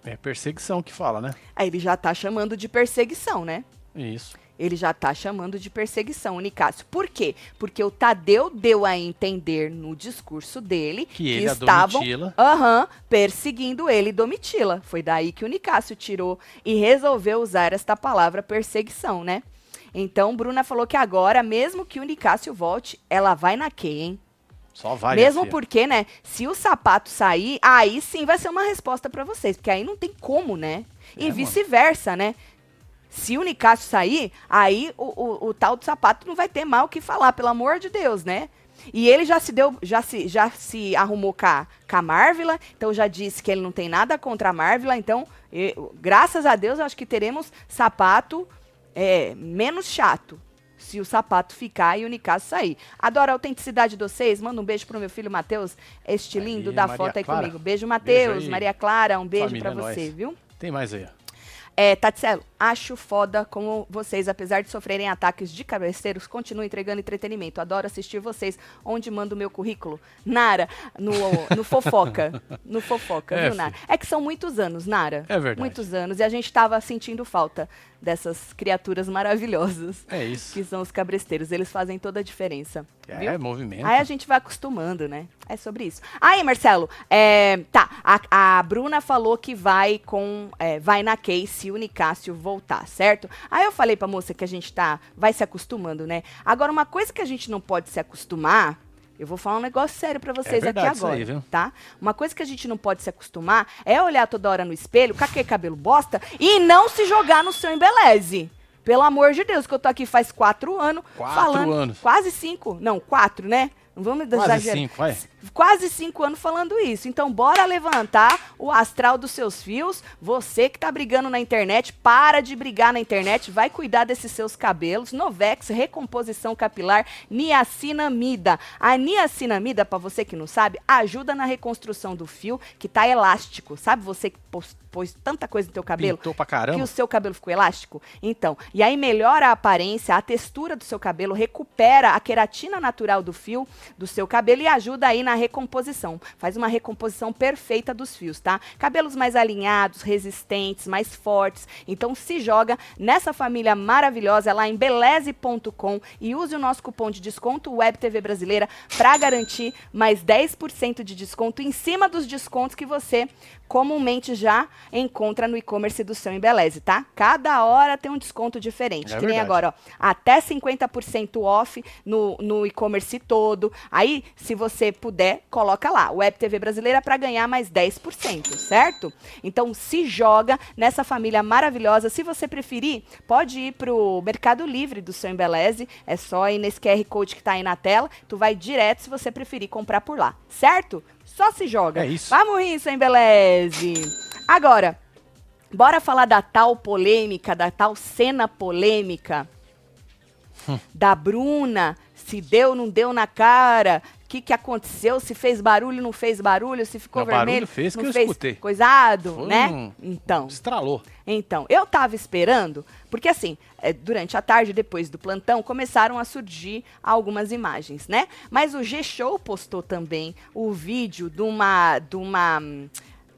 Speaker 2: É perseguição que fala, né?
Speaker 1: Aí ele já tá chamando de perseguição, né?
Speaker 2: Isso.
Speaker 1: Ele já tá chamando de perseguição, o Nicásio. Por quê? Porque o Tadeu deu a entender no discurso dele
Speaker 2: Que ele, a
Speaker 1: estavam aham, perseguindo ele e Domitila. Foi daí que o Nicásio tirou e resolveu usar esta palavra perseguição, né? Então, Bruna falou que agora, mesmo que o Nicásio volte, ela vai na Kay, hein?
Speaker 2: Só vai.
Speaker 1: Mesmo porque, né, se o sapato sair, aí sim vai ser uma resposta pra vocês, porque aí não tem como, né?
Speaker 2: É,
Speaker 1: E
Speaker 2: mano.
Speaker 1: vice-versa, né? Se o Nicásio sair, aí o, o, o tal do sapato não vai ter mal o que falar, pelo amor de Deus, né? E ele já se deu, já se, já se arrumou com a, com a Marvila, então já disse que ele não tem nada contra a Marvila, então, e- graças a Deus, eu acho que teremos sapato é, menos chato. Se o sapato ficar e o Nicásio sair. Adoro a autenticidade de vocês. Manda um beijo pro meu filho Matheus, este
Speaker 2: Aí,
Speaker 1: lindo da
Speaker 2: Maria
Speaker 1: foto aí
Speaker 2: Clara.
Speaker 1: comigo. Beijo, Matheus.
Speaker 2: aí.
Speaker 1: Maria Clara, um beijo pra
Speaker 2: é
Speaker 1: você, viu?
Speaker 2: Tem mais aí.
Speaker 1: É, Tatselo, acho foda como vocês, apesar de sofrerem ataques de cabeceiros, continuam entregando entretenimento. Adoro assistir vocês. Onde mando o meu currículo? Nara, no, no Fofoca. No Fofoca,
Speaker 2: É,
Speaker 1: viu, Nara? É que são muitos anos, Nara.
Speaker 2: É verdade.
Speaker 1: Muitos anos. E a gente tava sentindo falta dessas criaturas maravilhosas.
Speaker 2: É isso.
Speaker 1: Que são os cabresteiros. Eles fazem toda a diferença.
Speaker 2: É,
Speaker 1: viu?
Speaker 2: movimento.
Speaker 1: Aí a gente vai acostumando, né? É sobre isso. Aí, Marcelo, é, tá. A, a Bruna falou que vai com. é, vai na Kay se o Nicásio voltar, certo? Aí eu falei pra moça que a gente tá. Vai se acostumando, né? Agora, uma coisa que a gente não pode se acostumar. Eu vou falar um negócio sério pra vocês
Speaker 2: verdade
Speaker 1: aqui agora,
Speaker 2: aí, viu?
Speaker 1: tá? Uma coisa que a gente não pode se acostumar é olhar toda hora no espelho com aquele cabelo bosta e não se jogar no seu embeleze. Pelo amor de Deus, que eu tô aqui faz quatro anos
Speaker 2: Quatro
Speaker 1: falando.
Speaker 2: anos.
Speaker 1: Quase cinco. Não, quatro, né? Não vamos
Speaker 2: Quase
Speaker 1: exagerar.
Speaker 2: cinco, vai.
Speaker 1: Quase cinco anos falando isso. Então, bora levantar o astral dos seus fios. Você que tá brigando na internet, para de brigar na internet. Vai cuidar desses seus cabelos. Novex, recomposição capilar, niacinamida. A niacinamida, pra você que não sabe, ajuda na reconstrução do fio que tá elástico. Sabe você que pôs, pôs tanta coisa no teu cabelo?
Speaker 2: Pintou pra
Speaker 1: que
Speaker 2: caramba.
Speaker 1: o seu cabelo ficou elástico? Então, e aí melhora a aparência, a textura do seu cabelo, recupera a queratina natural do fio do seu cabelo e ajuda aí na recomposição. Faz uma recomposição perfeita dos fios, tá? Cabelos mais alinhados, resistentes, mais fortes. Então se joga nessa família maravilhosa lá em beleze.com e use o nosso cupom de desconto Web TV Brasileira para garantir mais 10% de desconto em cima dos descontos que você comumente já encontra no e-commerce do seu Embeleze, tá? Cada hora tem um desconto diferente.
Speaker 2: É
Speaker 1: que nem
Speaker 2: verdade.
Speaker 1: agora, ó, até 50% off no, no e-commerce todo. Aí, se você puder, coloca lá, Web TV Brasileira para ganhar mais 10%, certo? Então, se joga nessa família maravilhosa. Se você preferir, pode ir pro Mercado Livre do seu Embeleze. É só ir nesse QR Code que tá aí na tela. Tu vai direto se você preferir comprar por lá, certo? Só se joga.
Speaker 2: É isso.
Speaker 1: Vamos rir, seu Embeleze. Agora, bora falar da tal polêmica, da tal cena polêmica
Speaker 2: Hum.
Speaker 1: da Bruna, se deu, não deu na cara, que, que aconteceu, se fez barulho, não fez barulho, se ficou
Speaker 2: Não, barulho
Speaker 1: vermelho,
Speaker 2: fez que
Speaker 1: não
Speaker 2: eu
Speaker 1: fez
Speaker 2: escutei.
Speaker 1: coisado,
Speaker 2: Foi
Speaker 1: né?
Speaker 2: um-
Speaker 1: Então,
Speaker 2: Estralou.
Speaker 1: então, eu tava esperando, porque assim, é, durante a tarde, depois do plantão, começaram a surgir algumas imagens, né? Mas o G-Show postou também o vídeo de uma. de uma.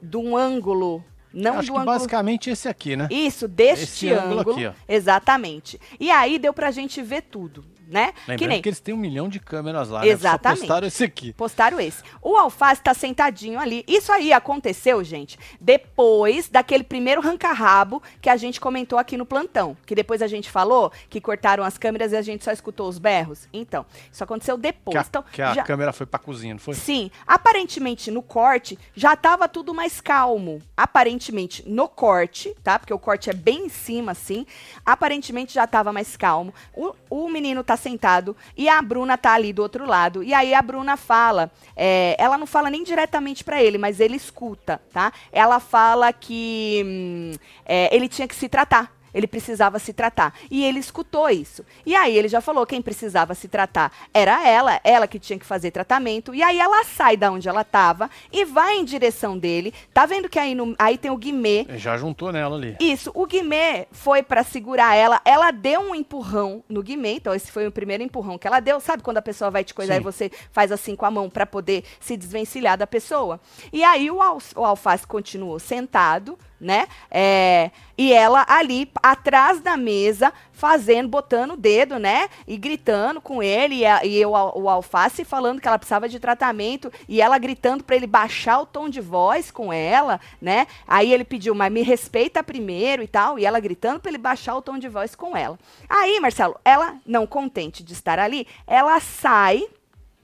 Speaker 1: de um ângulo. Não
Speaker 2: Acho
Speaker 1: do
Speaker 2: que
Speaker 1: ângulo.
Speaker 2: basicamente esse aqui, né?
Speaker 1: Isso, deste
Speaker 2: Esse ângulo
Speaker 1: ângulo.
Speaker 2: aqui, ó.
Speaker 1: Exatamente. E aí deu pra gente ver tudo, né?
Speaker 2: Lembrando
Speaker 1: que nem.
Speaker 2: que eles têm um milhão de câmeras lá,
Speaker 1: Exatamente.
Speaker 2: né? Postaram esse aqui.
Speaker 1: Postaram esse. O Alface tá sentadinho ali. Isso aí aconteceu, gente, depois daquele primeiro ranca-rabo que a gente comentou aqui no plantão. Que depois a gente falou que cortaram as câmeras e a gente só escutou os berros. Então, isso aconteceu
Speaker 2: Que
Speaker 1: depois.
Speaker 2: a,
Speaker 1: então,
Speaker 2: que a
Speaker 1: já-
Speaker 2: câmera foi pra cozinha, não foi?
Speaker 1: Sim, aparentemente no corte já tava tudo mais calmo. Aparentemente no corte, tá? Porque o corte é bem em cima, assim. Aparentemente já tava mais calmo. O, o menino tá sentado e a Bruna tá ali do outro lado. E aí a Bruna fala, é, ela não fala nem diretamente pra ele, mas ele escuta, tá? Ela fala que hum, é, ele tinha que se tratar. Ele precisava se tratar. E ele escutou isso. E aí ele já falou quem precisava se tratar era ela, ela que tinha que fazer tratamento. E aí ela sai da onde ela estava e vai em direção dele. Tá vendo que aí, no- aí tem o Guimê.
Speaker 2: Já juntou nela ali.
Speaker 1: Isso, o Guimê foi pra segurar ela. Ela deu um empurrão no Guimê. Então esse foi o primeiro empurrão que ela deu. Sabe quando a pessoa vai te coisar
Speaker 2: Sim.
Speaker 1: e você faz assim com a mão pra poder se desvencilhar da pessoa? E aí o, Al o Alface continuou sentado, né? É, e ela ali atrás da mesa, fazendo, botando o dedo, né? E gritando com ele, e, a- e o, Al- o Alface falando que ela precisava de tratamento, e ela gritando pra ele baixar o tom de voz com ela, né? Aí ele pediu, mas me respeita primeiro e tal, e ela gritando pra ele baixar o tom de voz com ela. Aí, Marcelo, ela, não contente de estar ali, ela sai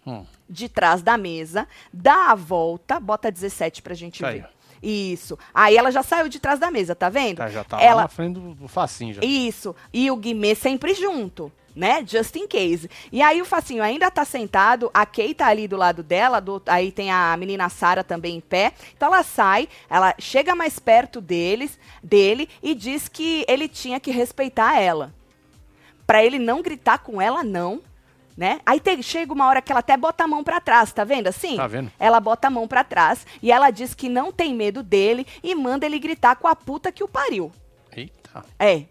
Speaker 2: Hum.
Speaker 1: de trás da mesa, dá a volta, bota 17 pra gente ver. Isso. Aí ela já saiu de trás da mesa, tá vendo?
Speaker 2: Tá, já tá
Speaker 1: ela
Speaker 2: lá na frente do, do facinho já.
Speaker 1: isso. E o Guimê sempre junto, né? Just in case. E aí o Facinho ainda tá sentado, a Kay tá ali do lado dela, do- aí tem a menina Sara também em pé. Então ela sai, ela chega mais perto deles, dele e diz que ele tinha que respeitar ela. Pra ele não gritar com ela, não. Né? Aí tem- chega uma hora que ela até bota a mão pra trás, tá vendo assim?
Speaker 2: Tá vendo?
Speaker 1: Ela bota a mão pra trás e ela diz que não tem medo dele e manda ele gritar com a puta que o pariu.
Speaker 2: Eita.
Speaker 1: É.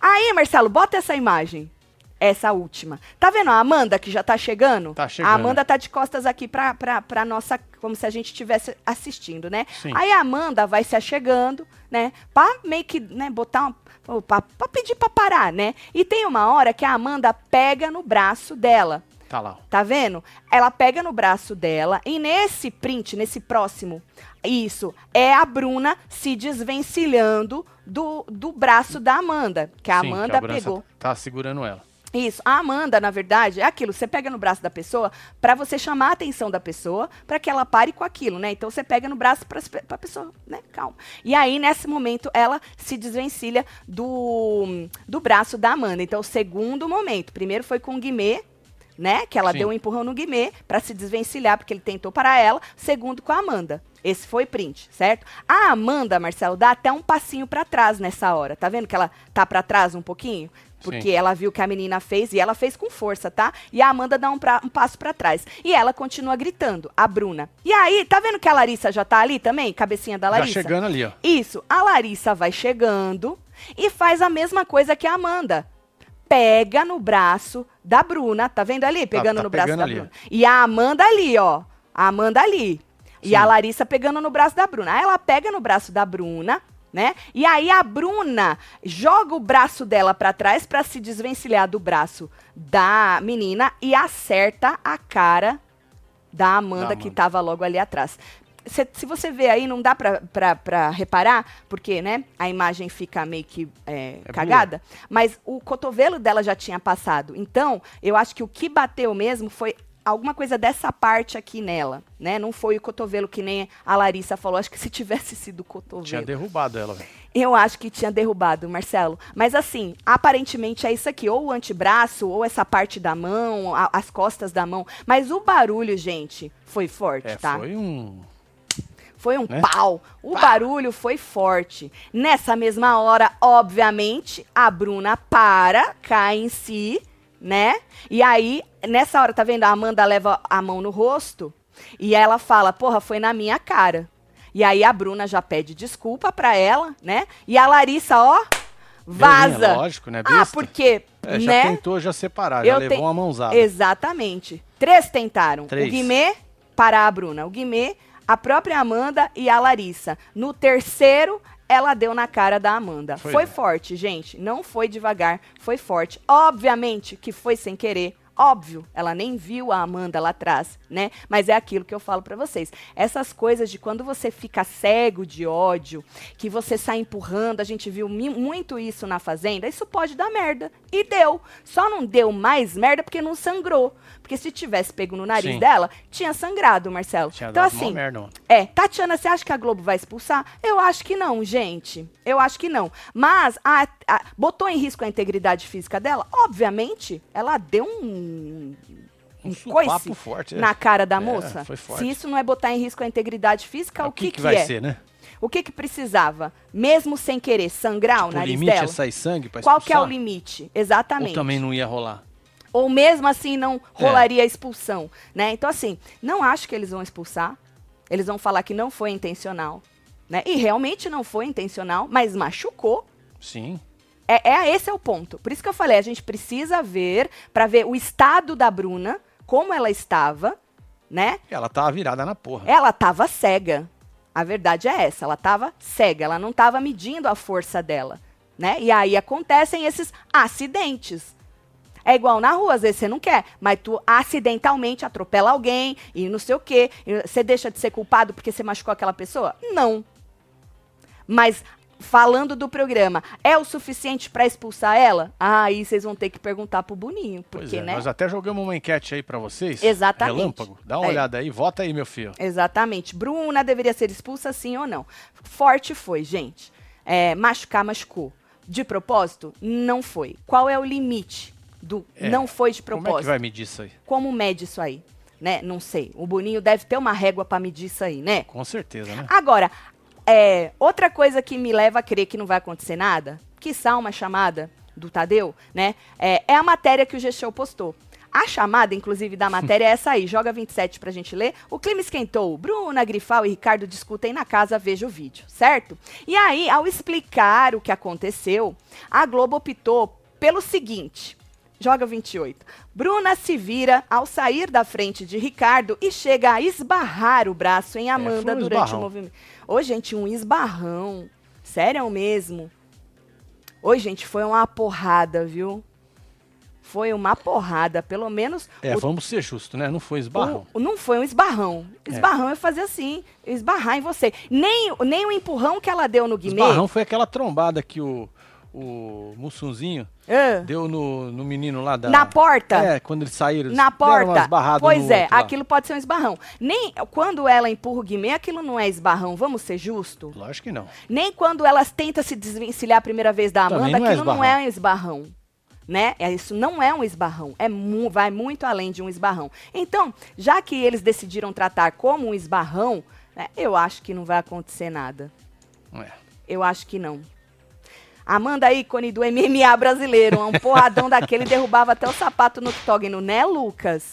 Speaker 1: Aí, Marcelo, bota essa imagem. Essa última. Tá vendo a Amanda que já tá chegando?
Speaker 2: Tá chegando.
Speaker 1: A Amanda tá de costas aqui pra, pra, pra nossa. Como se a gente estivesse assistindo, né?
Speaker 2: Sim.
Speaker 1: Aí a Amanda vai se achegando, né? Pra meio que, né, botar um. Pra, pra pedir pra parar, né? E tem uma hora que a Amanda pega no braço dela.
Speaker 2: Tá lá.
Speaker 1: Tá vendo? Ela pega no braço dela e nesse print, nesse próximo, isso, é a Bruna se desvencilhando do, do braço da Amanda, que a
Speaker 2: Sim,
Speaker 1: Amanda
Speaker 2: Brança
Speaker 1: pegou.
Speaker 2: Tá segurando ela.
Speaker 1: Isso. A Amanda, na verdade, é aquilo. Você pega no braço da pessoa pra você chamar a atenção da pessoa pra que ela pare com aquilo, né? Então você pega no braço pra, pra pessoa, né? Calma. E aí, nesse momento, ela se desvencilha do, do braço da Amanda. Então, o segundo momento. Primeiro foi com o Guimê, né? Que ela
Speaker 2: Sim.
Speaker 1: deu um empurrão no Guimê pra se desvencilhar, porque ele tentou parar ela. Segundo com a Amanda. Esse foi print, certo? A Amanda, Marcelo, dá até um passinho pra trás nessa hora. Tá vendo que ela tá pra trás um pouquinho? Porque
Speaker 2: Sim.
Speaker 1: ela viu que a menina fez e ela fez com força, tá? E a Amanda dá um, pra- um passo pra trás. E ela continua gritando, a Bruna. E aí, tá vendo que a Larissa já tá ali também? Cabecinha da
Speaker 2: Já
Speaker 1: Larissa?
Speaker 2: chegando ali, ó.
Speaker 1: Isso, a Larissa vai chegando e faz a mesma coisa que a Amanda. Pega no braço da Bruna, tá vendo ali? Pegando
Speaker 2: tá
Speaker 1: no braço
Speaker 2: pegando
Speaker 1: da
Speaker 2: ali,
Speaker 1: Bruna. E a Amanda ali, ó. A Amanda ali. E
Speaker 2: Sim.
Speaker 1: a Larissa pegando no braço da Bruna. Aí ela pega no braço da Bruna, né? E aí a Bruna joga o braço dela pra trás pra se desvencilhar do braço da menina e acerta a cara da Amanda,
Speaker 2: Da
Speaker 1: que
Speaker 2: Amanda.
Speaker 1: tava logo ali atrás. Cê- se você vê aí, não dá pra reparar, porque, né, a imagem fica meio que é,
Speaker 2: É
Speaker 1: cagada, mas o cotovelo dela já tinha passado. Então, eu acho que o que bateu mesmo foi alguma coisa dessa parte aqui nela, né? Não foi o cotovelo que nem a Larissa falou. Acho que se tivesse sido o cotovelo.
Speaker 2: Tinha derrubado ela, velho.
Speaker 1: Eu acho que tinha derrubado, Marcelo. Mas assim, aparentemente é isso aqui, ou o antebraço, ou essa parte da mão, a- as costas da mão. Mas o barulho, gente, foi forte,
Speaker 2: É,
Speaker 1: tá?
Speaker 2: foi um.
Speaker 1: Foi um
Speaker 2: né?
Speaker 1: pau. O barulho foi forte. Nessa mesma hora, obviamente, a Bruna para, cai em si, né? E aí nessa hora, tá vendo? A Amanda leva a mão no rosto e ela fala, porra, foi na minha cara. E aí a Bruna já pede desculpa pra ela, né? E a Larissa, ó, vaza.
Speaker 2: Beirinha, lógico, né?
Speaker 1: Ah,
Speaker 2: Besta.
Speaker 1: porque,
Speaker 2: É, já
Speaker 1: né?
Speaker 2: tentou já separar, já
Speaker 1: Eu
Speaker 2: levou
Speaker 1: te-
Speaker 2: uma mãozada.
Speaker 1: Exatamente. Três tentaram.
Speaker 2: Três.
Speaker 1: O Guimê para a Bruna. O Guimê, a própria Amanda e a Larissa. No terceiro, ela deu na cara da Amanda.
Speaker 2: Foi,
Speaker 1: Foi,
Speaker 2: né?
Speaker 1: forte, gente. Não foi devagar, foi forte. Obviamente que foi sem querer. Óbvio, ela nem viu a Amanda lá atrás, né? Mas é aquilo que eu falo pra vocês. Essas coisas de quando você fica cego de ódio, que você sai empurrando, a gente viu muito isso na fazenda, isso pode dar merda. E deu. Só não deu mais merda porque não sangrou. Porque se tivesse pego no nariz
Speaker 2: Sim.
Speaker 1: dela, tinha sangrado, Marcelo.
Speaker 2: Tinha
Speaker 1: então assim,
Speaker 2: merda,
Speaker 1: é, Tatiana, você acha que a Globo vai expulsar? Eu acho que não, gente. Eu acho que não. Mas a- a- botou em risco a integridade física dela? Obviamente, ela deu um,
Speaker 2: Um
Speaker 1: coice
Speaker 2: supapo forte. é.
Speaker 1: na cara da
Speaker 2: É,
Speaker 1: moça. Se isso não é botar em risco a integridade física,
Speaker 2: Mas
Speaker 1: o que, que,
Speaker 2: vai
Speaker 1: é?
Speaker 2: ser, né?
Speaker 1: O que que precisava? Mesmo sem querer sangrar o
Speaker 2: O
Speaker 1: nariz
Speaker 2: limite
Speaker 1: dela?
Speaker 2: é sair sangue pra
Speaker 1: Qual que é o limite?
Speaker 2: Ou
Speaker 1: Exatamente.
Speaker 2: também não ia rolar?
Speaker 1: Ou mesmo assim não
Speaker 2: É.
Speaker 1: rolaria a expulsão, né? Então assim, não acho que eles vão expulsar. Eles vão falar que não foi intencional, né? E realmente não foi intencional, mas machucou.
Speaker 2: Sim.
Speaker 1: É, é esse é o ponto. Por isso que eu falei, a gente precisa ver para ver o estado da Bruna, como ela estava, né?
Speaker 2: Ela tava virada na porra.
Speaker 1: Ela estava cega. A verdade é essa, ela estava cega, ela não estava medindo a força dela, né? E aí acontecem esses acidentes. É igual na rua, às vezes você não quer, mas tu acidentalmente atropela alguém e não sei o quê. Você deixa de ser culpado porque você machucou aquela pessoa? Não. Mas falando do programa, é o suficiente para expulsar ela? Ah, aí vocês vão ter que perguntar pro Boninho, porque,
Speaker 2: é,
Speaker 1: né?
Speaker 2: nós até jogamos uma enquete aí pra vocês.
Speaker 1: Exatamente.
Speaker 2: Relâmpago. Dá uma
Speaker 1: É.
Speaker 2: olhada aí, vota aí, meu filho.
Speaker 1: Exatamente. Bruna deveria ser expulsa sim ou não. Forte foi, gente. É, machucar, machucou. De propósito? Não foi. Qual é o limite do
Speaker 2: É.
Speaker 1: não foi de
Speaker 2: Como é que
Speaker 1: propósito?
Speaker 2: vai medir isso aí?
Speaker 1: Como mede isso aí? Né? Não sei. O Boninho deve ter uma régua pra medir isso aí, né?
Speaker 2: Com certeza, né?
Speaker 1: Agora, é, outra coisa que me leva a crer que não vai acontecer nada, que uma chamada do Tadeu, né? É, é a matéria que o G-Show postou. A chamada, inclusive, da matéria é essa aí. Joga 27 pra gente ler. O clima esquentou. Bruna, Grifal e Ricardo discutem na casa, veja o vídeo, certo? E aí, ao explicar o que aconteceu, a Globo optou pelo seguinte. Joga 28. Bruna se vira ao sair da frente de Ricardo e chega a esbarrar o braço em Amanda
Speaker 2: foi um
Speaker 1: durante
Speaker 2: esbarrão.
Speaker 1: o movimento. Ô, gente, um esbarrão. Sério mesmo? Oi, gente, foi uma porrada, viu? Foi uma porrada. Pelo menos.
Speaker 2: É,
Speaker 1: o-
Speaker 2: vamos ser justos, né? Não foi esbarrão.
Speaker 1: o- não foi um esbarrão. Esbarrão é fazer assim, esbarrar em você. Nem, nem o empurrão que ela deu no Guimê.
Speaker 2: Esbarrão foi aquela trombada que o, o Mussunzinho
Speaker 1: Ah,
Speaker 2: deu no, no menino lá da...
Speaker 1: na porta.
Speaker 2: É, quando eles saíram. eles
Speaker 1: Na porta. Pois é, aquilo pode ser um esbarrão. Nem quando ela empurra o Guimê, aquilo não é esbarrão, vamos ser justos?
Speaker 2: Lógico que não.
Speaker 1: Nem quando elas tentam se desvencilhar a primeira vez da Amanda,
Speaker 2: não é
Speaker 1: aquilo não
Speaker 2: esbarrão.
Speaker 1: é um esbarrão. Né? É, Isso não é um esbarrão. É mu- vai muito além de um esbarrão. Então, já que eles decidiram tratar como um esbarrão, né, eu acho que não vai acontecer nada.
Speaker 2: É.
Speaker 1: Eu acho que não. Amanda ícone do MMA brasileiro, um porradão daquele derrubava até o sapato no octógono, né, Lucas?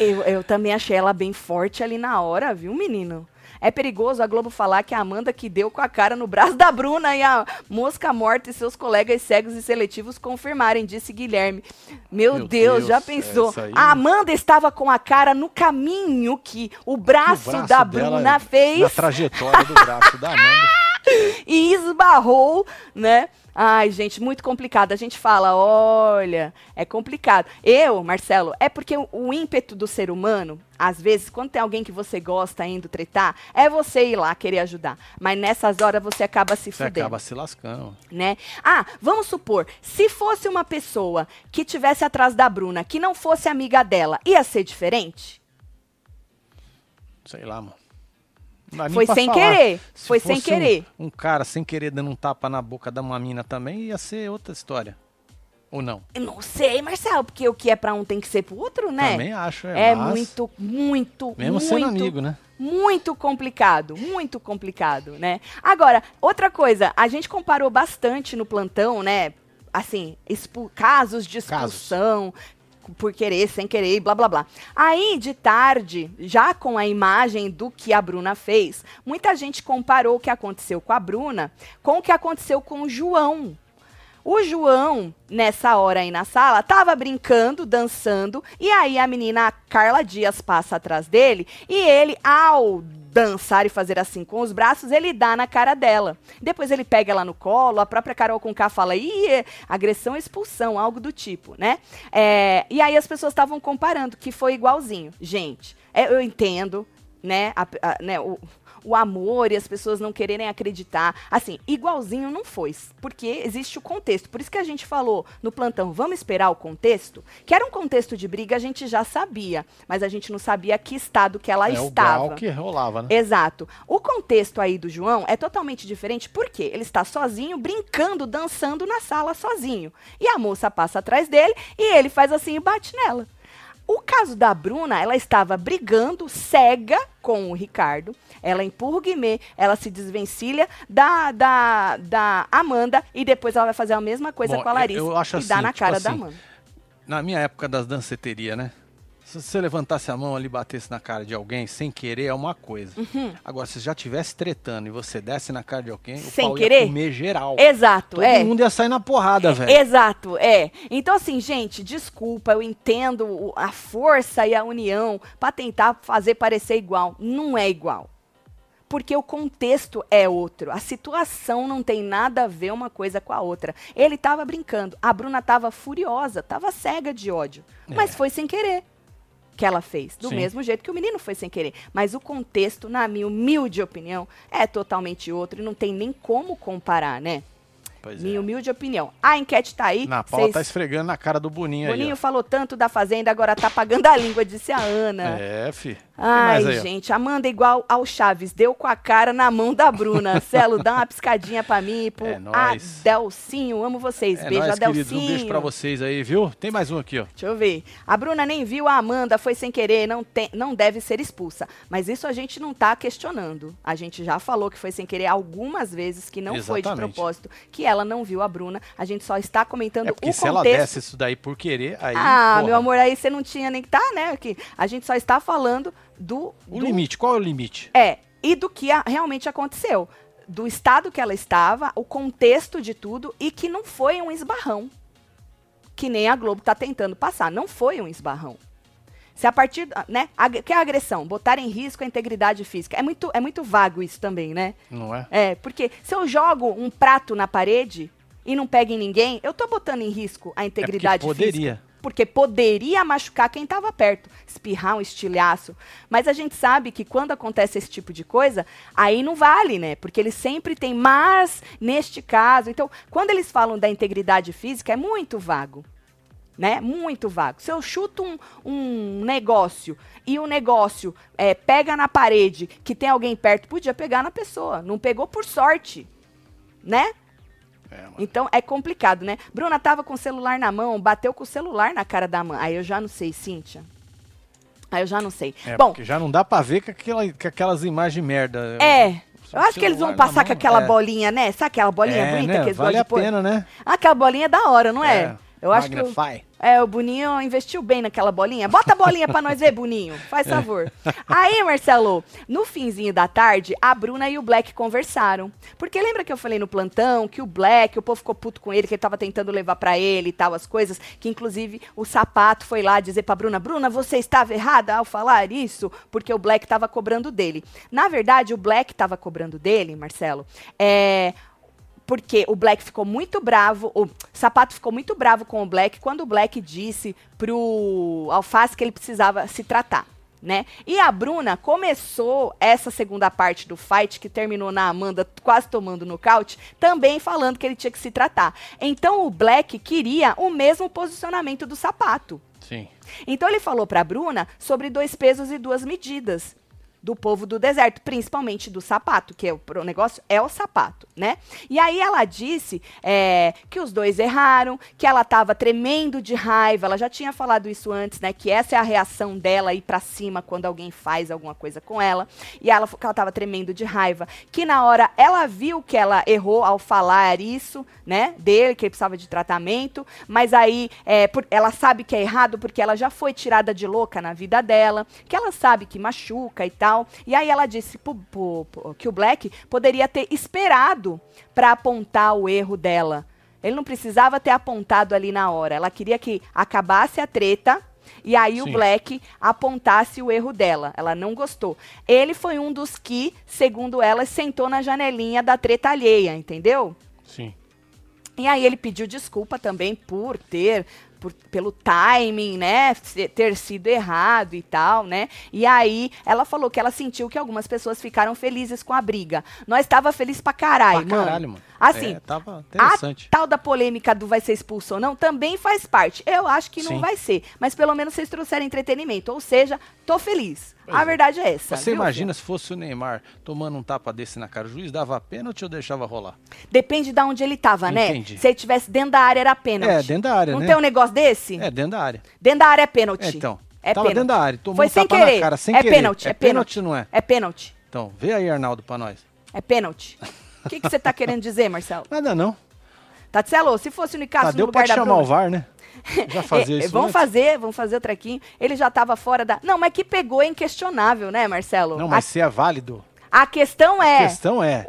Speaker 1: Eu, eu também achei ela bem forte ali na hora, viu, menino? É perigoso a Globo falar que a Amanda que deu com a cara no braço da Bruna e a mosca morta e seus colegas cegos e seletivos confirmarem, disse Guilherme. Meu,
Speaker 2: Meu
Speaker 1: Deus,
Speaker 2: Deus,
Speaker 1: já pensou?
Speaker 2: aí-
Speaker 1: A Amanda estava com a cara no caminho que o braço,
Speaker 2: O braço
Speaker 1: da Bruna fez
Speaker 2: Na trajetória do braço da Amanda.
Speaker 1: e esbarrou, né? Ai, gente, muito complicado. A gente fala, olha, é complicado. Eu, Marcelo, é porque o, o ímpeto do ser humano, às vezes, quando tem alguém que você gosta indo tretar, é você ir lá querer ajudar. Mas nessas horas você acaba se
Speaker 2: Você
Speaker 1: fudendo
Speaker 2: acaba se lascando.
Speaker 1: né? Ah, vamos supor, se fosse uma pessoa que tivesse atrás da Bruna, que não fosse amiga dela, ia ser diferente?
Speaker 2: Sei lá, mano.
Speaker 1: Foi sem
Speaker 2: falar.
Speaker 1: querer,
Speaker 2: Se
Speaker 1: foi sem querer.
Speaker 2: Um, um cara sem querer dando um tapa na boca da uma mina também, ia ser outra história. Ou não?
Speaker 1: Eu não sei, Marcelo, porque o que é pra um tem que ser pro outro, né?
Speaker 2: Também acho, é.
Speaker 1: É
Speaker 2: mas,
Speaker 1: muito, muito,
Speaker 2: Mesmo
Speaker 1: muito,
Speaker 2: sendo amigo, né?
Speaker 1: muito complicado, muito complicado, né? Agora, outra coisa, a gente comparou bastante no plantão, né? Assim, casos de
Speaker 2: Casos.
Speaker 1: Por querer, sem querer, blá blá blá. Aí, de tarde, já com a imagem do que a Bruna fez, muita gente comparou o que aconteceu com a Bruna com o que aconteceu com o João. O João, nessa hora aí na sala, tava brincando, dançando, e aí a menina Carla Dias passa atrás dele, e ele, ao dançar e fazer assim com os braços, ele dá na cara dela. Depois ele pega ela no colo, a própria Carol com K fala, ih, agressão, expulsão, algo do tipo, né? É, e aí as pessoas estavam comparando, que foi igualzinho. Gente, é, eu entendo, né, a, a, né o, o amor e as pessoas não quererem acreditar. Assim, igualzinho não foi, porque existe o contexto. Por isso que a gente falou no plantão, vamos esperar o contexto? Que era um contexto de briga, a gente já sabia, mas a gente não sabia que estado que ela
Speaker 2: é
Speaker 1: estava.
Speaker 2: o que rolava, né?
Speaker 1: Exato. O contexto aí do João é totalmente diferente, porque ele está sozinho, brincando, dançando na sala sozinho. E a moça passa atrás dele e ele faz assim e bate nela. O caso da Bruna, ela estava brigando cega com o Ricardo. Ela empurra o Guimê, ela se desvencilha da, da, da Amanda e depois ela vai fazer a mesma coisa
Speaker 2: Bom,
Speaker 1: com a Larissa
Speaker 2: eu, eu
Speaker 1: e
Speaker 2: assim,
Speaker 1: dá na
Speaker 2: tipo
Speaker 1: cara
Speaker 2: assim,
Speaker 1: da Amanda.
Speaker 2: Na minha época das danceterias, né? Se você levantasse a mão ali e batesse na cara de alguém sem querer é uma coisa.
Speaker 1: Uhum.
Speaker 2: Agora, se já estivesse tretando e você desse na cara de alguém,
Speaker 1: Sem
Speaker 2: o pau
Speaker 1: querer?
Speaker 2: ia comer geral.
Speaker 1: Exato,
Speaker 2: Todo
Speaker 1: é.
Speaker 2: mundo ia sair na porrada, velho.
Speaker 1: Exato, é. Então, assim, gente, desculpa, eu entendo a força e a união pra tentar fazer parecer igual. Não é igual. Porque o contexto é outro. A situação não tem nada a ver uma coisa com a outra. Ele tava brincando. A Bruna tava furiosa, tava cega de ódio. Mas foi sem querer que ela fez. Do
Speaker 2: Sim.
Speaker 1: mesmo jeito que o menino foi sem querer. Mas o contexto, na minha humilde opinião, é totalmente outro e não tem nem como comparar, né?
Speaker 2: Pois
Speaker 1: Minha
Speaker 2: é.
Speaker 1: humilde opinião. A enquete tá aí.
Speaker 2: Na Paula
Speaker 1: Vocês-
Speaker 2: tá esfregando na cara do Boninho,
Speaker 1: Boninho
Speaker 2: aí. ó.
Speaker 1: falou tanto da Fazenda, agora tá pagando a língua, disse a Ana.
Speaker 2: É, fi.
Speaker 1: Ai,
Speaker 2: aí,
Speaker 1: gente, Amanda igual ao Chaves, deu com a cara na mão da Bruna. Celo, dá uma piscadinha pra mim, pro
Speaker 2: É nóis.
Speaker 1: Adelcinho, amo vocês.
Speaker 2: É
Speaker 1: beijo,
Speaker 2: nóis, queridos.
Speaker 1: Adelcinho.
Speaker 2: Um beijo pra vocês aí, viu? Tem mais um aqui, ó.
Speaker 1: Deixa eu ver. A Bruna nem viu a Amanda, foi sem querer, não, tem, não deve ser expulsa. Mas isso a gente não tá questionando. A gente já falou que foi sem querer algumas vezes, que não foi de
Speaker 2: Exatamente.
Speaker 1: propósito, que ela não viu a Bruna. A gente só está comentando
Speaker 2: É porque
Speaker 1: o
Speaker 2: se ela
Speaker 1: contexto.
Speaker 2: desse isso daí por querer, aí.
Speaker 1: Ah,
Speaker 2: porra,
Speaker 1: meu amor, aí você não tinha nem que tá, né? Que a gente só está falando do.
Speaker 2: O
Speaker 1: do-
Speaker 2: limite, qual é o limite?
Speaker 1: É, e do que a- realmente aconteceu. Do estado que ela estava, o contexto de tudo, e que não foi um esbarrão. Que nem a Globo tá tentando passar. Não foi um esbarrão. Se a partir, né, a, que é a agressão? Botar em risco a integridade física. É muito, é muito vago isso também, né?
Speaker 2: Não é?
Speaker 1: É, porque se eu jogo um prato na parede e não pega em ninguém, eu tô botando em risco a integridade
Speaker 2: É poderia.
Speaker 1: física. Porque poderia machucar quem estava perto, espirrar um estilhaço. Mas a gente sabe que quando acontece esse tipo de coisa, aí não vale, né? Porque eles sempre têm mas neste caso. Então, quando eles falam da integridade física, é muito vago né? Muito vago. Se eu chuto um, um negócio e o negócio é, pega na parede que tem alguém perto, podia pegar na pessoa. Não pegou por sorte, né?
Speaker 2: É.
Speaker 1: Então é complicado, né? Bruna tava com o celular na mão, bateu com o celular na cara da mãe. Aí eu já não sei, Cíntia. Aí eu já não sei.
Speaker 2: É,
Speaker 1: Bom,
Speaker 2: porque já não dá pra ver com, aquela, com aquelas imagens merda.
Speaker 1: é. Eu acho que eles vão passar com
Speaker 2: mão,
Speaker 1: aquela
Speaker 2: é.
Speaker 1: bolinha, né? Sabe aquela bolinha
Speaker 2: É,
Speaker 1: bonita
Speaker 2: né?
Speaker 1: que eles
Speaker 2: Vale
Speaker 1: gostam
Speaker 2: a
Speaker 1: de pôr?
Speaker 2: pena, né?
Speaker 1: Aquela bolinha é da hora, não é? Eu acho que. o-
Speaker 2: Magnify.
Speaker 1: É, o Boninho investiu bem naquela bolinha. Bota a bolinha pra nós ver, Boninho.
Speaker 2: É.
Speaker 1: Faz favor. Aí, Marcelo, no finzinho da tarde, a Bruna e o Black conversaram. Porque lembra que eu falei no plantão que o Black, o povo ficou puto com ele, que ele tava tentando levar pra ele e tal, as coisas, que inclusive o sapato foi lá dizer pra Bruna, Bruna, você estava errada ao falar isso, porque o Black tava cobrando dele. Na verdade, o Black tava cobrando dele, Marcelo, é porque o Black ficou muito bravo, o Sapato ficou muito bravo com o Black quando o Black disse pro Alface que ele precisava se tratar. Né? E a Bruna começou essa segunda parte do fight, que terminou na Amanda quase tomando nocaute, também falando que ele tinha que se tratar. Então o Black queria o mesmo posicionamento do sapato.
Speaker 2: Sim.
Speaker 1: Então ele falou pra Bruna sobre dois pesos e duas medidas. Do povo do deserto, principalmente do sapato, que é o, o negócio é o sapato, né? E aí ela disse é, que os dois erraram, que ela estava tremendo de raiva, ela já tinha falado isso antes, né? Que essa é a reação dela ir para cima quando alguém faz alguma coisa com ela. E ela que ela estava tremendo de raiva, que na hora ela viu que ela errou ao falar isso, né? Dele, que ele precisava de tratamento, mas aí é, por, ela sabe que é errado porque ela já foi tirada de louca na vida dela, que ela sabe que machuca e tal. E aí ela disse pro, pro, pro, que o Black poderia ter esperado para apontar o erro dela. Ele não precisava ter apontado ali na hora. Ela queria que acabasse a treta e aí Sim. o Black apontasse o erro dela. Ela não gostou. Ele foi um dos que, segundo ela, sentou na janelinha da treta alheia, entendeu?
Speaker 2: Sim.
Speaker 1: E aí ele pediu desculpa também por ter por, pelo timing, né, ter sido errado e tal, né? E aí ela falou que ela sentiu que algumas pessoas ficaram felizes com a briga. Nós estava feliz pra caralho,
Speaker 2: pra caralho, mano.
Speaker 1: Assim,
Speaker 2: é, tava interessante.
Speaker 1: a tal da polêmica do vai ser expulso ou não também faz parte. Eu acho que não Sim. vai ser, mas pelo menos vocês trouxeram entretenimento, ou seja, tô feliz. Pois a é. verdade é essa.
Speaker 2: Você viu, imagina filho? se fosse o Neymar tomando um tapa desse na cara, o juiz dava pênalti ou deixava rolar?
Speaker 1: Depende de onde ele tava, né?
Speaker 2: Entendi.
Speaker 1: Se ele tivesse dentro da área era pênalti.
Speaker 2: É, dentro da área,
Speaker 1: não
Speaker 2: né?
Speaker 1: Tem um negócio desse?
Speaker 2: É, dentro da área.
Speaker 1: Dentro da área é pênalti. É,
Speaker 2: então.
Speaker 1: É
Speaker 2: tava
Speaker 1: pênalti.
Speaker 2: dentro da área, tomou
Speaker 1: Foi
Speaker 2: um
Speaker 1: sem
Speaker 2: tapa
Speaker 1: querer.
Speaker 2: na cara, sem
Speaker 1: é
Speaker 2: querer.
Speaker 1: Pênalti, é,
Speaker 2: é
Speaker 1: pênalti,
Speaker 2: pênalti, não é?
Speaker 1: É pênalti.
Speaker 2: Então, vê aí, Arnaldo, pra nós.
Speaker 1: É pênalti. O que você tá querendo dizer, Marcelo?
Speaker 2: Nada não.
Speaker 1: Tatselo, se fosse o Nicasso
Speaker 2: Tadeu
Speaker 1: no lugar
Speaker 2: pode
Speaker 1: da
Speaker 2: chamar
Speaker 1: Bruna,
Speaker 2: o VAR, né? Já fazia
Speaker 1: É,
Speaker 2: isso
Speaker 1: Vamos
Speaker 2: antes.
Speaker 1: fazer, vamos fazer o trequinho. Ele já estava fora da. Não, mas que pegou é inquestionável, né, Marcelo?
Speaker 2: Não, mas se é válido.
Speaker 1: a, a questão
Speaker 2: A
Speaker 1: é.
Speaker 2: questão é.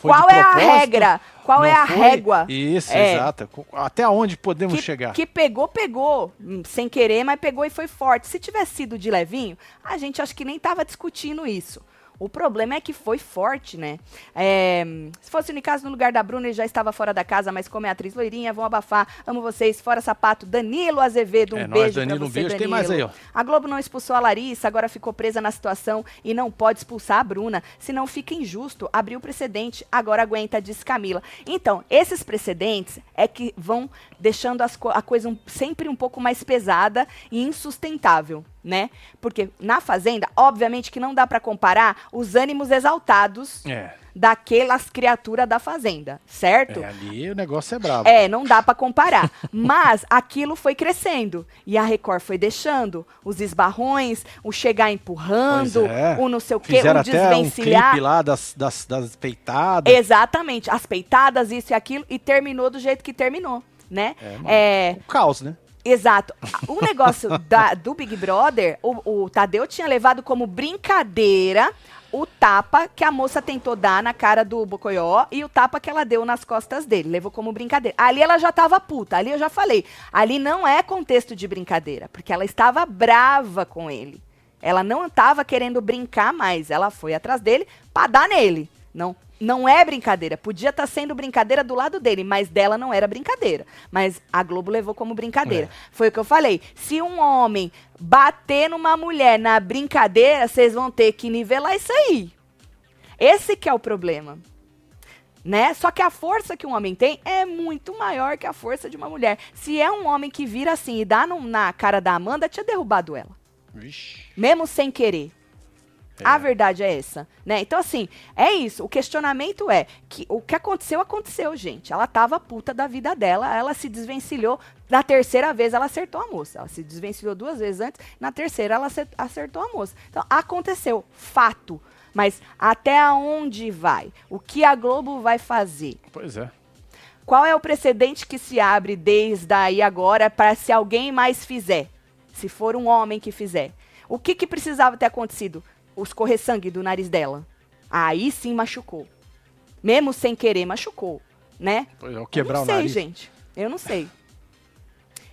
Speaker 1: Qual é a regra? Qual
Speaker 2: Não
Speaker 1: é a
Speaker 2: foi?
Speaker 1: régua?
Speaker 2: Isso,
Speaker 1: É.
Speaker 2: exato. Até onde podemos
Speaker 1: Que,
Speaker 2: chegar?
Speaker 1: que pegou, pegou. Hum, Sem querer, mas pegou e foi forte. Se tivesse sido de levinho, a gente acho que nem tava discutindo isso. O problema é que foi forte, né? É, se fosse o Nicasso no lugar da Bruna, ele já estava fora da casa, mas como é atriz loirinha, vão abafar. Amo vocês. Fora sapato, Danilo Azevedo, um
Speaker 2: É
Speaker 1: beijo pra
Speaker 2: Danilo, um
Speaker 1: você,
Speaker 2: beijo. Tem
Speaker 1: Danilo.
Speaker 2: mais aí, ó.
Speaker 1: A Globo não expulsou a Larissa, agora ficou presa na situação e não pode expulsar a Bruna, senão fica injusto. Abriu precedente, agora aguenta, disse Camila. Então, esses precedentes é que vão deixando co- a coisa um- sempre um pouco mais pesada e insustentável, né? Porque na Fazenda, obviamente que não dá pra comparar os ânimos exaltados
Speaker 2: É.
Speaker 1: daquelas criaturas da Fazenda, certo?
Speaker 2: É, ali o negócio é brabo.
Speaker 1: É, não dá pra comparar. Mas aquilo foi crescendo. E a Record foi deixando. Os esbarrões, o chegar empurrando,
Speaker 2: é.
Speaker 1: o não sei o quê,
Speaker 2: Fizeram
Speaker 1: o
Speaker 2: até um
Speaker 1: desvencilhar.
Speaker 2: clipe lá das, das, das peitadas.
Speaker 1: Exatamente. As peitadas, isso e aquilo. E terminou do jeito que terminou, né?
Speaker 2: É.
Speaker 1: É,
Speaker 2: O caos, né?
Speaker 1: Exato. O negócio da- do Big Brother, o, o Tadeu tinha levado como brincadeira o tapa que a moça tentou dar na cara do Bocoió e o tapa que ela deu nas costas dele. Levou como brincadeira. Ali ela já tava puta, ali eu já falei. Ali não é contexto de brincadeira, porque ela estava brava com ele. Ela não estava querendo brincar mais. Ela foi atrás dele pra dar nele. Não, não é brincadeira. Podia estar sendo brincadeira do lado dele, mas dela não era brincadeira. Mas a Globo levou como brincadeira. Foi o que eu falei. Se um homem bater numa mulher na brincadeira, vocês vão ter que nivelar isso aí. Esse que é o problema. Né? Só que a força que um homem tem é muito maior que a força de uma mulher. Se é um homem que vira assim e dá no- na cara da Amanda, tinha derrubado ela. Mesmo sem querer.
Speaker 2: É.
Speaker 1: A verdade é essa, né? Então, assim, é isso. O questionamento é que o que aconteceu, aconteceu, gente. Ela tava puta da vida dela, ela se desvencilhou. Na terceira vez, ela acertou a moça. Ela se desvencilhou duas vezes antes, na terceira, ela acer- acertou a moça. Então, aconteceu, fato. Mas até onde vai? O que a Globo vai fazer?
Speaker 2: Pois é.
Speaker 1: Qual é o precedente que se abre desde aí agora para se alguém mais fizer? Se for um homem que fizer. O que, que precisava ter acontecido? Os correr sangue do nariz dela. Aí sim machucou. Mesmo sem querer, machucou, né?
Speaker 2: Pois é, o quebrar
Speaker 1: eu não
Speaker 2: o
Speaker 1: sei,
Speaker 2: nariz.
Speaker 1: gente. Eu não sei.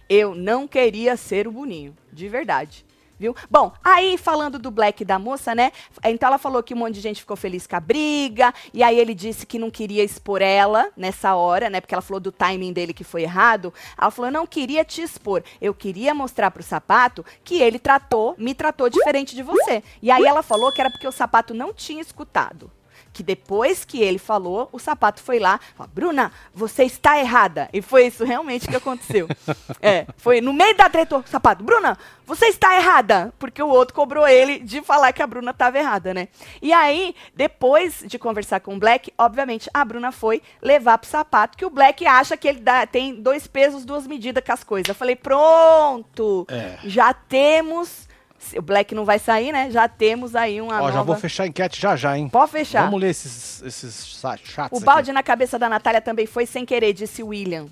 Speaker 1: Eu não queria ser o Boninho, de verdade. Viu? Bom, aí falando do Black da moça, né? Então ela falou que um monte de gente ficou feliz com a briga, e aí ele disse que não queria expor ela nessa hora, né? Porque ela falou do timing dele que foi errado. Ela falou: "Eu não queria te expor, eu queria mostrar pro sapato que ele tratou, me tratou diferente de você". E aí ela falou que era porque o sapato não tinha escutado. Que depois que ele falou, o sapato foi lá, falou, Bruna, você está errada. E foi isso realmente que aconteceu. é, foi no meio da treta, o sapato, Bruna, você está errada. Porque o outro cobrou ele de falar que a Bruna estava errada, né? E aí, depois de conversar com o Black, obviamente, a Bruna foi levar pro sapato, que o Black acha que ele dá, tem dois pesos, duas medidas com as coisas. Eu falei, pronto,
Speaker 2: É.
Speaker 1: já temos. O Black não vai sair, né? Já temos aí uma
Speaker 2: Ó,
Speaker 1: nova.
Speaker 2: já vou fechar a enquete já já, hein?
Speaker 1: Pode fechar.
Speaker 2: Vamos ler esses, esses chats
Speaker 1: O balde
Speaker 2: aqui.
Speaker 1: na cabeça da Natália também foi sem querer, disse o William.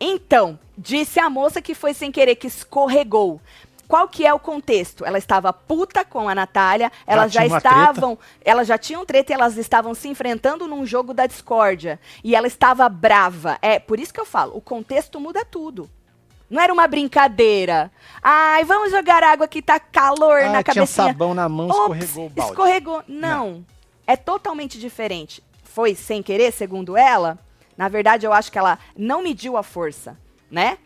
Speaker 1: Então, disse a moça que foi sem querer, que escorregou. Qual que é o contexto? Ela estava puta com a Natália, elas já
Speaker 2: uma
Speaker 1: estavam, elas já tinham treta e elas estavam se enfrentando num jogo da discórdia. E ela estava brava. É, por isso que eu falo, o contexto muda tudo. Não era uma brincadeira. Ai, vamos jogar água que tá calor
Speaker 2: Ah,
Speaker 1: na
Speaker 2: tinha
Speaker 1: cabecinha.
Speaker 2: sabão na mão,
Speaker 1: Ops,
Speaker 2: escorregou o balde.
Speaker 1: Escorregou. Não. É totalmente diferente. Foi sem querer, segundo ela. Na verdade, eu acho que ela não mediu a força, né?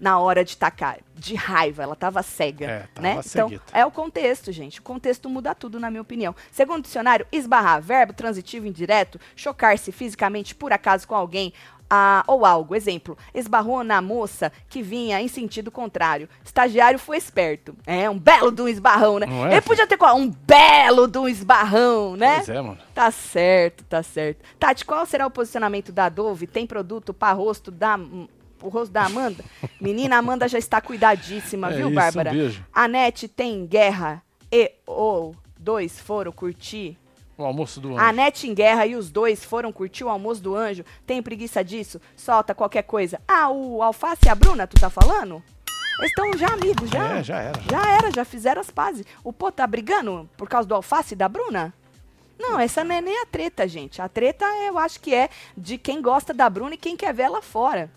Speaker 1: Na hora de tacar. De raiva, ela tava cega.
Speaker 2: É, tava
Speaker 1: né? Então, é o contexto, gente. O contexto muda tudo, na minha opinião. Segundo o dicionário, esbarrar, verbo transitivo indireto, chocar-se fisicamente por acaso com alguém ah, ou algo. Exemplo, esbarrou na moça que vinha em sentido contrário. Estagiário foi esperto. É, um belo de um esbarrão, né?
Speaker 2: É,
Speaker 1: Ele podia ter qual? Um belo de um esbarrão, né?
Speaker 2: Pois é, mano.
Speaker 1: Tá certo, tá certo. Tati, qual será o posicionamento da Dove? Tem produto para rosto da o rosto da Amanda? Menina, a Amanda já está cuidadíssima,
Speaker 2: É
Speaker 1: viu,
Speaker 2: isso,
Speaker 1: Bárbara?
Speaker 2: um beijo.
Speaker 1: A Nete tem guerra e ou dois foram curtir.
Speaker 2: O almoço do
Speaker 1: A
Speaker 2: anjo.
Speaker 1: Nete em guerra e os dois foram curtir o almoço do anjo. Tem preguiça disso? Solta qualquer coisa. Ah, o Alface e a Bruna, tu tá falando? Eles estão já amigos, já.
Speaker 2: É, já era.
Speaker 1: Já era, já fizeram as pazes. O pô tá brigando por causa do alface da Bruna? Não, essa não é nem a treta, gente. A treta, eu acho que é de quem gosta da Bruna e quem quer ver ela fora.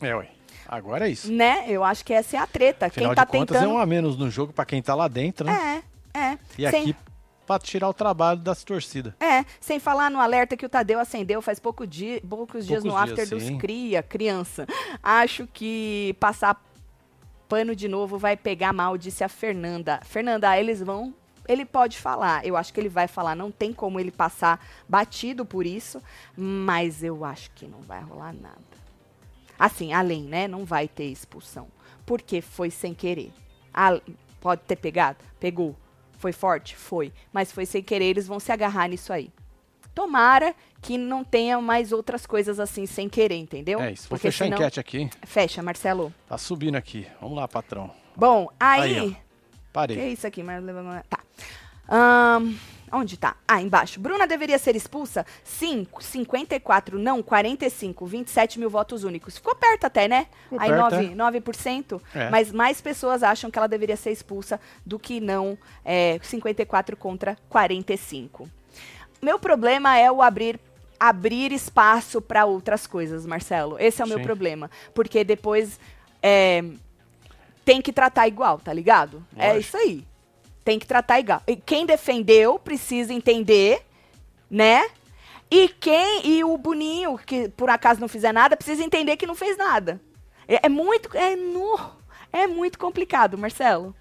Speaker 2: É, ué. Agora é isso.
Speaker 1: Né? Eu acho que essa é a treta.
Speaker 2: Afinal
Speaker 1: quem tá
Speaker 2: de contas,
Speaker 1: tentando.
Speaker 2: é um a menos no jogo pra quem tá lá dentro, né?
Speaker 1: É, é.
Speaker 2: E
Speaker 1: Sem-
Speaker 2: aqui, pra tirar o trabalho das torcidas.
Speaker 1: É, sem falar no alerta que o Tadeu acendeu faz pouco dia, poucos dias no
Speaker 2: Poucos
Speaker 1: after
Speaker 2: dias,
Speaker 1: dos
Speaker 2: sim.
Speaker 1: cria, criança. Acho que passar pano de novo vai pegar mal, disse a Fernanda. Fernanda, eles vão. Ele pode falar, eu acho que ele vai falar, não tem como ele passar batido por isso, mas eu acho que não vai rolar nada. Assim, além, né? Não vai ter expulsão. Porque foi sem querer. Ah, pode ter pegado? Pegou. Foi forte? Foi. Mas foi sem querer, eles vão se agarrar nisso aí. Tomara que não tenha mais outras coisas assim sem querer, entendeu?
Speaker 2: É isso. Vou
Speaker 1: Porque
Speaker 2: fechar
Speaker 1: senão-
Speaker 2: a enquete aqui.
Speaker 1: Fecha, Marcelo.
Speaker 2: Tá subindo aqui. Vamos lá, patrão.
Speaker 1: Bom, aí.
Speaker 2: Aí,
Speaker 1: Que é
Speaker 2: Parei.
Speaker 1: isso aqui? Mas- Tá. Ahn, onde tá? Ah, embaixo. Bruna deveria ser expulsa? Sim, 54, não, 45, 27 mil votos únicos. Ficou perto até, né?
Speaker 2: Ficou
Speaker 1: Aí
Speaker 2: perto,
Speaker 1: 9,
Speaker 2: é.
Speaker 1: 9%.
Speaker 2: É.
Speaker 1: Mas mais pessoas acham que ela deveria ser expulsa do que não. É, 54 contra 45. Meu problema é o abrir abrir espaço para outras coisas, Marcelo. Esse é o meu
Speaker 2: Sim.
Speaker 1: problema. Porque depois é, tem que tratar igual, tá ligado? É
Speaker 2: Lógico.
Speaker 1: isso aí. Tem que tratar igual. E quem defendeu precisa entender, né? E quem e o Boninho, que por acaso não fizer nada, precisa entender que não fez nada. É, é muito é, no, é muito complicado, Marcelo.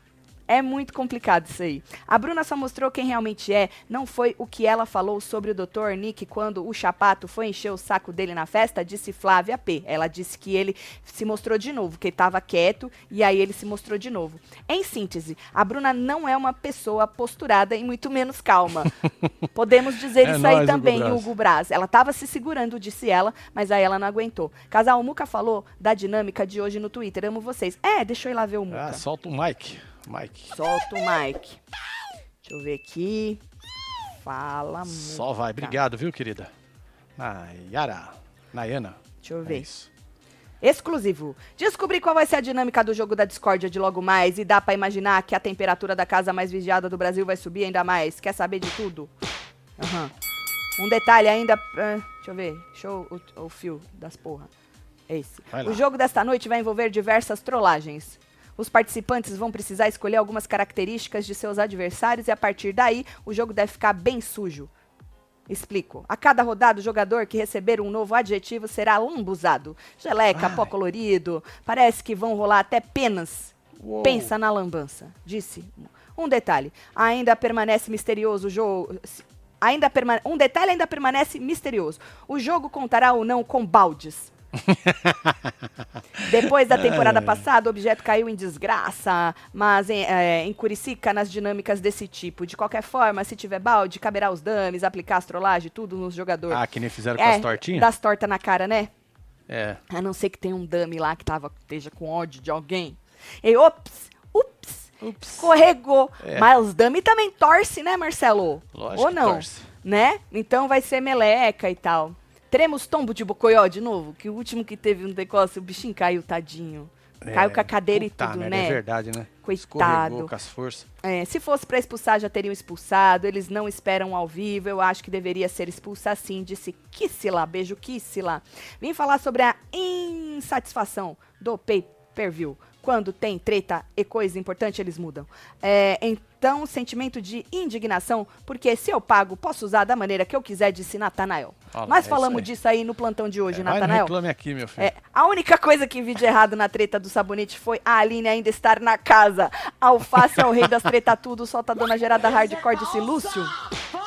Speaker 1: É muito complicado isso aí. A Bruna só mostrou quem realmente é. Não foi o que ela falou sobre o Dr. Nick quando o Chapato foi encher o saco dele na festa, disse Flávia P. Ela disse que ele se mostrou de novo, que ele estava quieto e aí ele se mostrou de novo. Em síntese, a Bruna não é uma pessoa posturada e muito menos calma. Podemos dizer
Speaker 2: É
Speaker 1: isso aí
Speaker 2: nóis, Hugo
Speaker 1: também,
Speaker 2: Braz.
Speaker 1: Hugo Braz. Ela estava se segurando, disse ela, mas aí ela não aguentou. Casal, o Muca falou da dinâmica de hoje no Twitter. Amo vocês. É, deixa eu ir lá ver o Muca.
Speaker 2: Ah, solta o Mike. Mike.
Speaker 1: Solta o Mike. Deixa eu ver aqui. Fala,
Speaker 2: Só vai. Obrigado, viu, querida? Nayara. Nayana.
Speaker 1: Deixa eu
Speaker 2: É
Speaker 1: ver.
Speaker 2: isso.
Speaker 1: Exclusivo. Descobri qual vai ser a dinâmica do jogo da discórdia de logo mais e dá pra imaginar que a temperatura da casa mais vigiada do Brasil vai subir ainda mais. Quer saber de tudo? Aham. Um detalhe ainda. ah, deixa eu ver. Show o, o fio das porra. Esse. O jogo desta noite vai envolver diversas trollagens. Os participantes vão precisar escolher algumas características de seus adversários e a partir daí o jogo deve ficar bem sujo. Explico. A cada rodada, o jogador que receber um novo adjetivo será lambuzado. Geleca, pó colorido. Parece que vão rolar até penas.
Speaker 2: Uou.
Speaker 1: Pensa na lambança, disse. Um detalhe. Ainda permanece misterioso o jogo. ainda permane- um detalhe ainda permanece misterioso. O jogo contará ou não com baldes? Depois da temporada passada, o objeto caiu em desgraça, mas em, é, em Curicica, nas dinâmicas desse tipo. De qualquer forma, se tiver balde, caberá os dames, aplicar astrolagem, tudo nos jogadores.
Speaker 2: Ah, que nem fizeram com
Speaker 1: é,
Speaker 2: as tortinhas?
Speaker 1: das tortas na cara, né?
Speaker 2: É.
Speaker 1: A não ser que tenha um dummy lá que tava, esteja com ódio de alguém. E ops, ups,
Speaker 2: Ups.
Speaker 1: escorregou.
Speaker 2: É.
Speaker 1: Mas os dummy também torce, né, Marcelo?
Speaker 2: Lógico
Speaker 1: Ou não?
Speaker 2: torce.
Speaker 1: Né? Então vai ser meleca e tal. Teremos tombo de Bocoió de novo? Que o último que teve um negócio, o bichinho caiu, tadinho. Caiu
Speaker 2: É,
Speaker 1: com a cadeira e tudo,
Speaker 2: merda,
Speaker 1: né?
Speaker 2: É verdade, né?
Speaker 1: Coitado.
Speaker 2: Com as forças.
Speaker 1: É, se fosse pra expulsar, já teriam expulsado. Eles não esperam ao vivo. Eu acho que deveria ser expulsa sim. Disse Kissila. Beijo, Kissila. Vim falar sobre a insatisfação do pay-per-view. Quando tem treta e coisa importante, eles mudam. É, então, sentimento de indignação, porque se eu pago, posso usar da maneira que eu quiser, disse Natanael.
Speaker 2: Olha
Speaker 1: Nós
Speaker 2: é
Speaker 1: falamos
Speaker 2: aí.
Speaker 1: disso aí no plantão de hoje,
Speaker 2: É,
Speaker 1: Natanael.
Speaker 2: reclame aqui, meu filho.
Speaker 1: É, a única coisa que vi de errado na treta do sabonete foi a Aline ainda estar na casa. Alface é o rei das treta tudo, solta a dona Gerada Hardcore, disse Lúcio.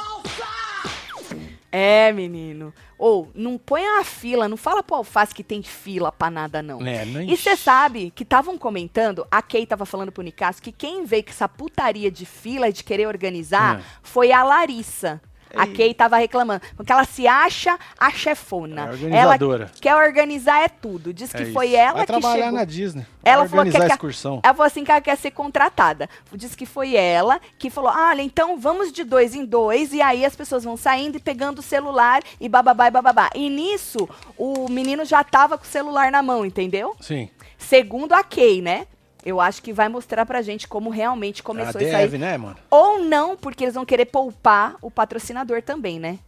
Speaker 1: É, menino. Ou, não põe a fila, não fala pro Alface que tem fila pra nada, não.
Speaker 2: É, nem-
Speaker 1: E você sabe que estavam comentando, a Kay tava falando pro Nicasso, que quem veio com essa putaria de fila e de querer organizar
Speaker 2: Hum.
Speaker 1: foi a Larissa. A Kay tava reclamando, porque ela se acha a chefona.
Speaker 2: É.
Speaker 1: Ela quer organizar é tudo. Diz que
Speaker 2: É
Speaker 1: foi ela
Speaker 2: Vai
Speaker 1: que
Speaker 2: trabalhar
Speaker 1: chegou.
Speaker 2: na Disney.
Speaker 1: Ela
Speaker 2: Vai
Speaker 1: falou que quer-
Speaker 2: excursão.
Speaker 1: Ela falou assim que ela quer ser contratada. Diz que foi ela que falou: olha, então vamos de dois em dois, e aí as pessoas vão saindo e pegando o celular e bababá e bababá. E nisso, o menino já tava com o celular na mão, entendeu?
Speaker 2: Sim.
Speaker 1: Segundo a Kay, né? Eu acho que vai mostrar pra gente como realmente
Speaker 2: A
Speaker 1: começou isso aí.
Speaker 2: né, mano?
Speaker 1: Ou não, porque eles vão querer poupar o patrocinador também, né?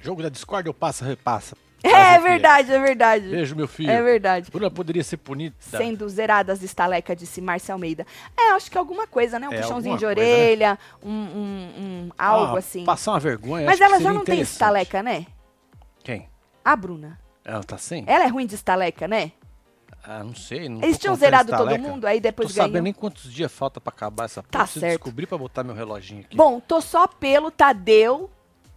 Speaker 2: Jogo da Discord eu passa, repassa.
Speaker 1: É verdade, é verdade.
Speaker 2: Beijo, meu filho.
Speaker 1: É verdade.
Speaker 2: Bruna poderia ser punida.
Speaker 1: Sendo zeradas de estaleca, disse Márcia Almeida. É, acho que alguma coisa, né? Um
Speaker 2: É,
Speaker 1: puxãozinho de
Speaker 2: coisa, né?
Speaker 1: orelha, um, um- um algo
Speaker 2: Ah,
Speaker 1: assim.
Speaker 2: Passar uma vergonha.
Speaker 1: Mas ela já não tem estaleca, né?
Speaker 2: Quem?
Speaker 1: A Bruna.
Speaker 2: Ela tá sem?
Speaker 1: Ela é ruim de estaleca, né?
Speaker 2: Ah, não sei. Não
Speaker 1: Eles tinham zerado todo mundo, aí depois ganhou.
Speaker 2: sabendo nem quantos dias falta pra acabar essa
Speaker 1: Tá
Speaker 2: Preciso
Speaker 1: certo.
Speaker 2: descobrir pra botar meu reloginho aqui.
Speaker 1: Bom, tô só pelo Tadeu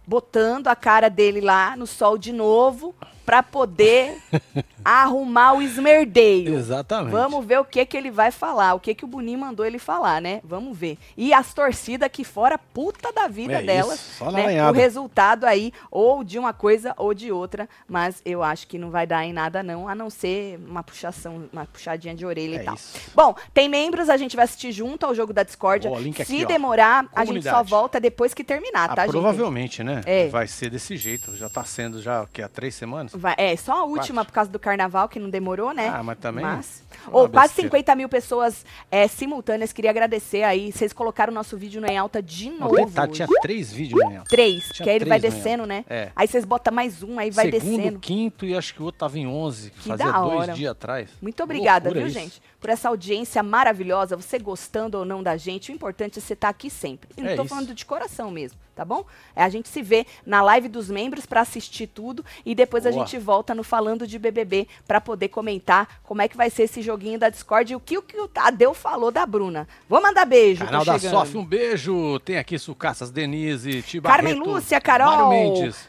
Speaker 1: botando a cara dele lá no sol de novo pra poder arrumar o esmerdeio.
Speaker 2: Exatamente.
Speaker 1: Vamos ver o que que ele vai falar, o que que o Boninho mandou ele falar, né? Vamos ver. E as torcidas aqui fora, puta da vida
Speaker 2: É
Speaker 1: delas,
Speaker 2: isso, só na
Speaker 1: né? O resultado aí, ou de uma coisa ou de outra, mas eu acho que não vai dar em nada não, a não ser uma puxação, uma puxadinha de orelha
Speaker 2: É
Speaker 1: e tal.
Speaker 2: isso.
Speaker 1: Bom, tem membros, a gente vai assistir junto ao jogo da Discord.
Speaker 2: Boa, link aqui,
Speaker 1: Se
Speaker 2: ó.
Speaker 1: demorar, a gente só
Speaker 2: Comunidade.
Speaker 1: volta depois que terminar,
Speaker 2: Ah,
Speaker 1: tá, gente?
Speaker 2: provavelmente, né?
Speaker 1: É.
Speaker 2: Vai ser desse jeito. Já tá sendo já, o quê? Há três semanas?
Speaker 1: Vai- é, só a última
Speaker 2: Quatro.
Speaker 1: por causa do carnaval, que não demorou, né?
Speaker 2: Ah, mas também
Speaker 1: Mas...
Speaker 2: é uma
Speaker 1: Ô, quase
Speaker 2: besteira.
Speaker 1: 50 mil pessoas é, simultâneas. Queria agradecer aí. Vocês colocaram o nosso vídeo no em alta de novo. hoje.
Speaker 2: tinha três vídeos né?
Speaker 1: Três,
Speaker 2: tinha
Speaker 1: que aí ele vai
Speaker 2: no
Speaker 1: descendo,
Speaker 2: Em
Speaker 1: né?
Speaker 2: É.
Speaker 1: Aí vocês botam mais um, aí vai
Speaker 2: Segundo,
Speaker 1: descendo.
Speaker 2: quinto e acho que o outro tava em 11.
Speaker 1: Que
Speaker 2: fazia
Speaker 1: da
Speaker 2: dois dias atrás.
Speaker 1: Muito obrigada,
Speaker 2: Loucura
Speaker 1: viu,
Speaker 2: isso.
Speaker 1: gente? Por essa audiência maravilhosa, você gostando ou não da gente, o importante é você estar aqui sempre. E não
Speaker 2: É
Speaker 1: tô
Speaker 2: isso.
Speaker 1: falando de coração mesmo, tá bom? É a gente se vê na live dos membros pra assistir tudo e depois a
Speaker 2: Boa.
Speaker 1: gente volta no Falando de BBB pra poder comentar como é que vai ser esse joguinho da Discord e o que o, que o Tadeu falou da Bruna. Vou mandar beijo,
Speaker 2: Canal da. Sof, um beijo. Tem aqui Sucassas, Denise, Tiba
Speaker 1: Carmen Lúcia, Carol.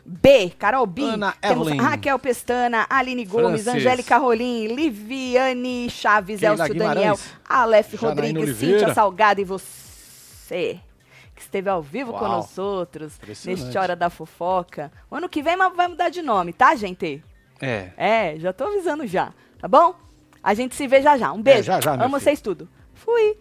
Speaker 1: B, Carol B,
Speaker 2: Ana Evelyn.
Speaker 1: Raquel Pestana, Aline Gomes,
Speaker 2: Francis.
Speaker 1: Angélica Rolim, Liviane Chaves,
Speaker 2: Keila Guimarães.
Speaker 1: Daniel, Aleph
Speaker 2: Janaína
Speaker 1: Rodrigues,
Speaker 2: Oliveira.
Speaker 1: Cíntia Salgado e você que esteve ao vivo com
Speaker 2: Uau.
Speaker 1: nós outros neste Hora da Fofoca. O ano que vem vai mudar de nome, tá, gente?
Speaker 2: É.
Speaker 1: É, já tô avisando já, tá bom? A gente se vê já já. Um beijo.
Speaker 2: já, já, meu
Speaker 1: Amo
Speaker 2: filho.
Speaker 1: vocês tudo. Fui.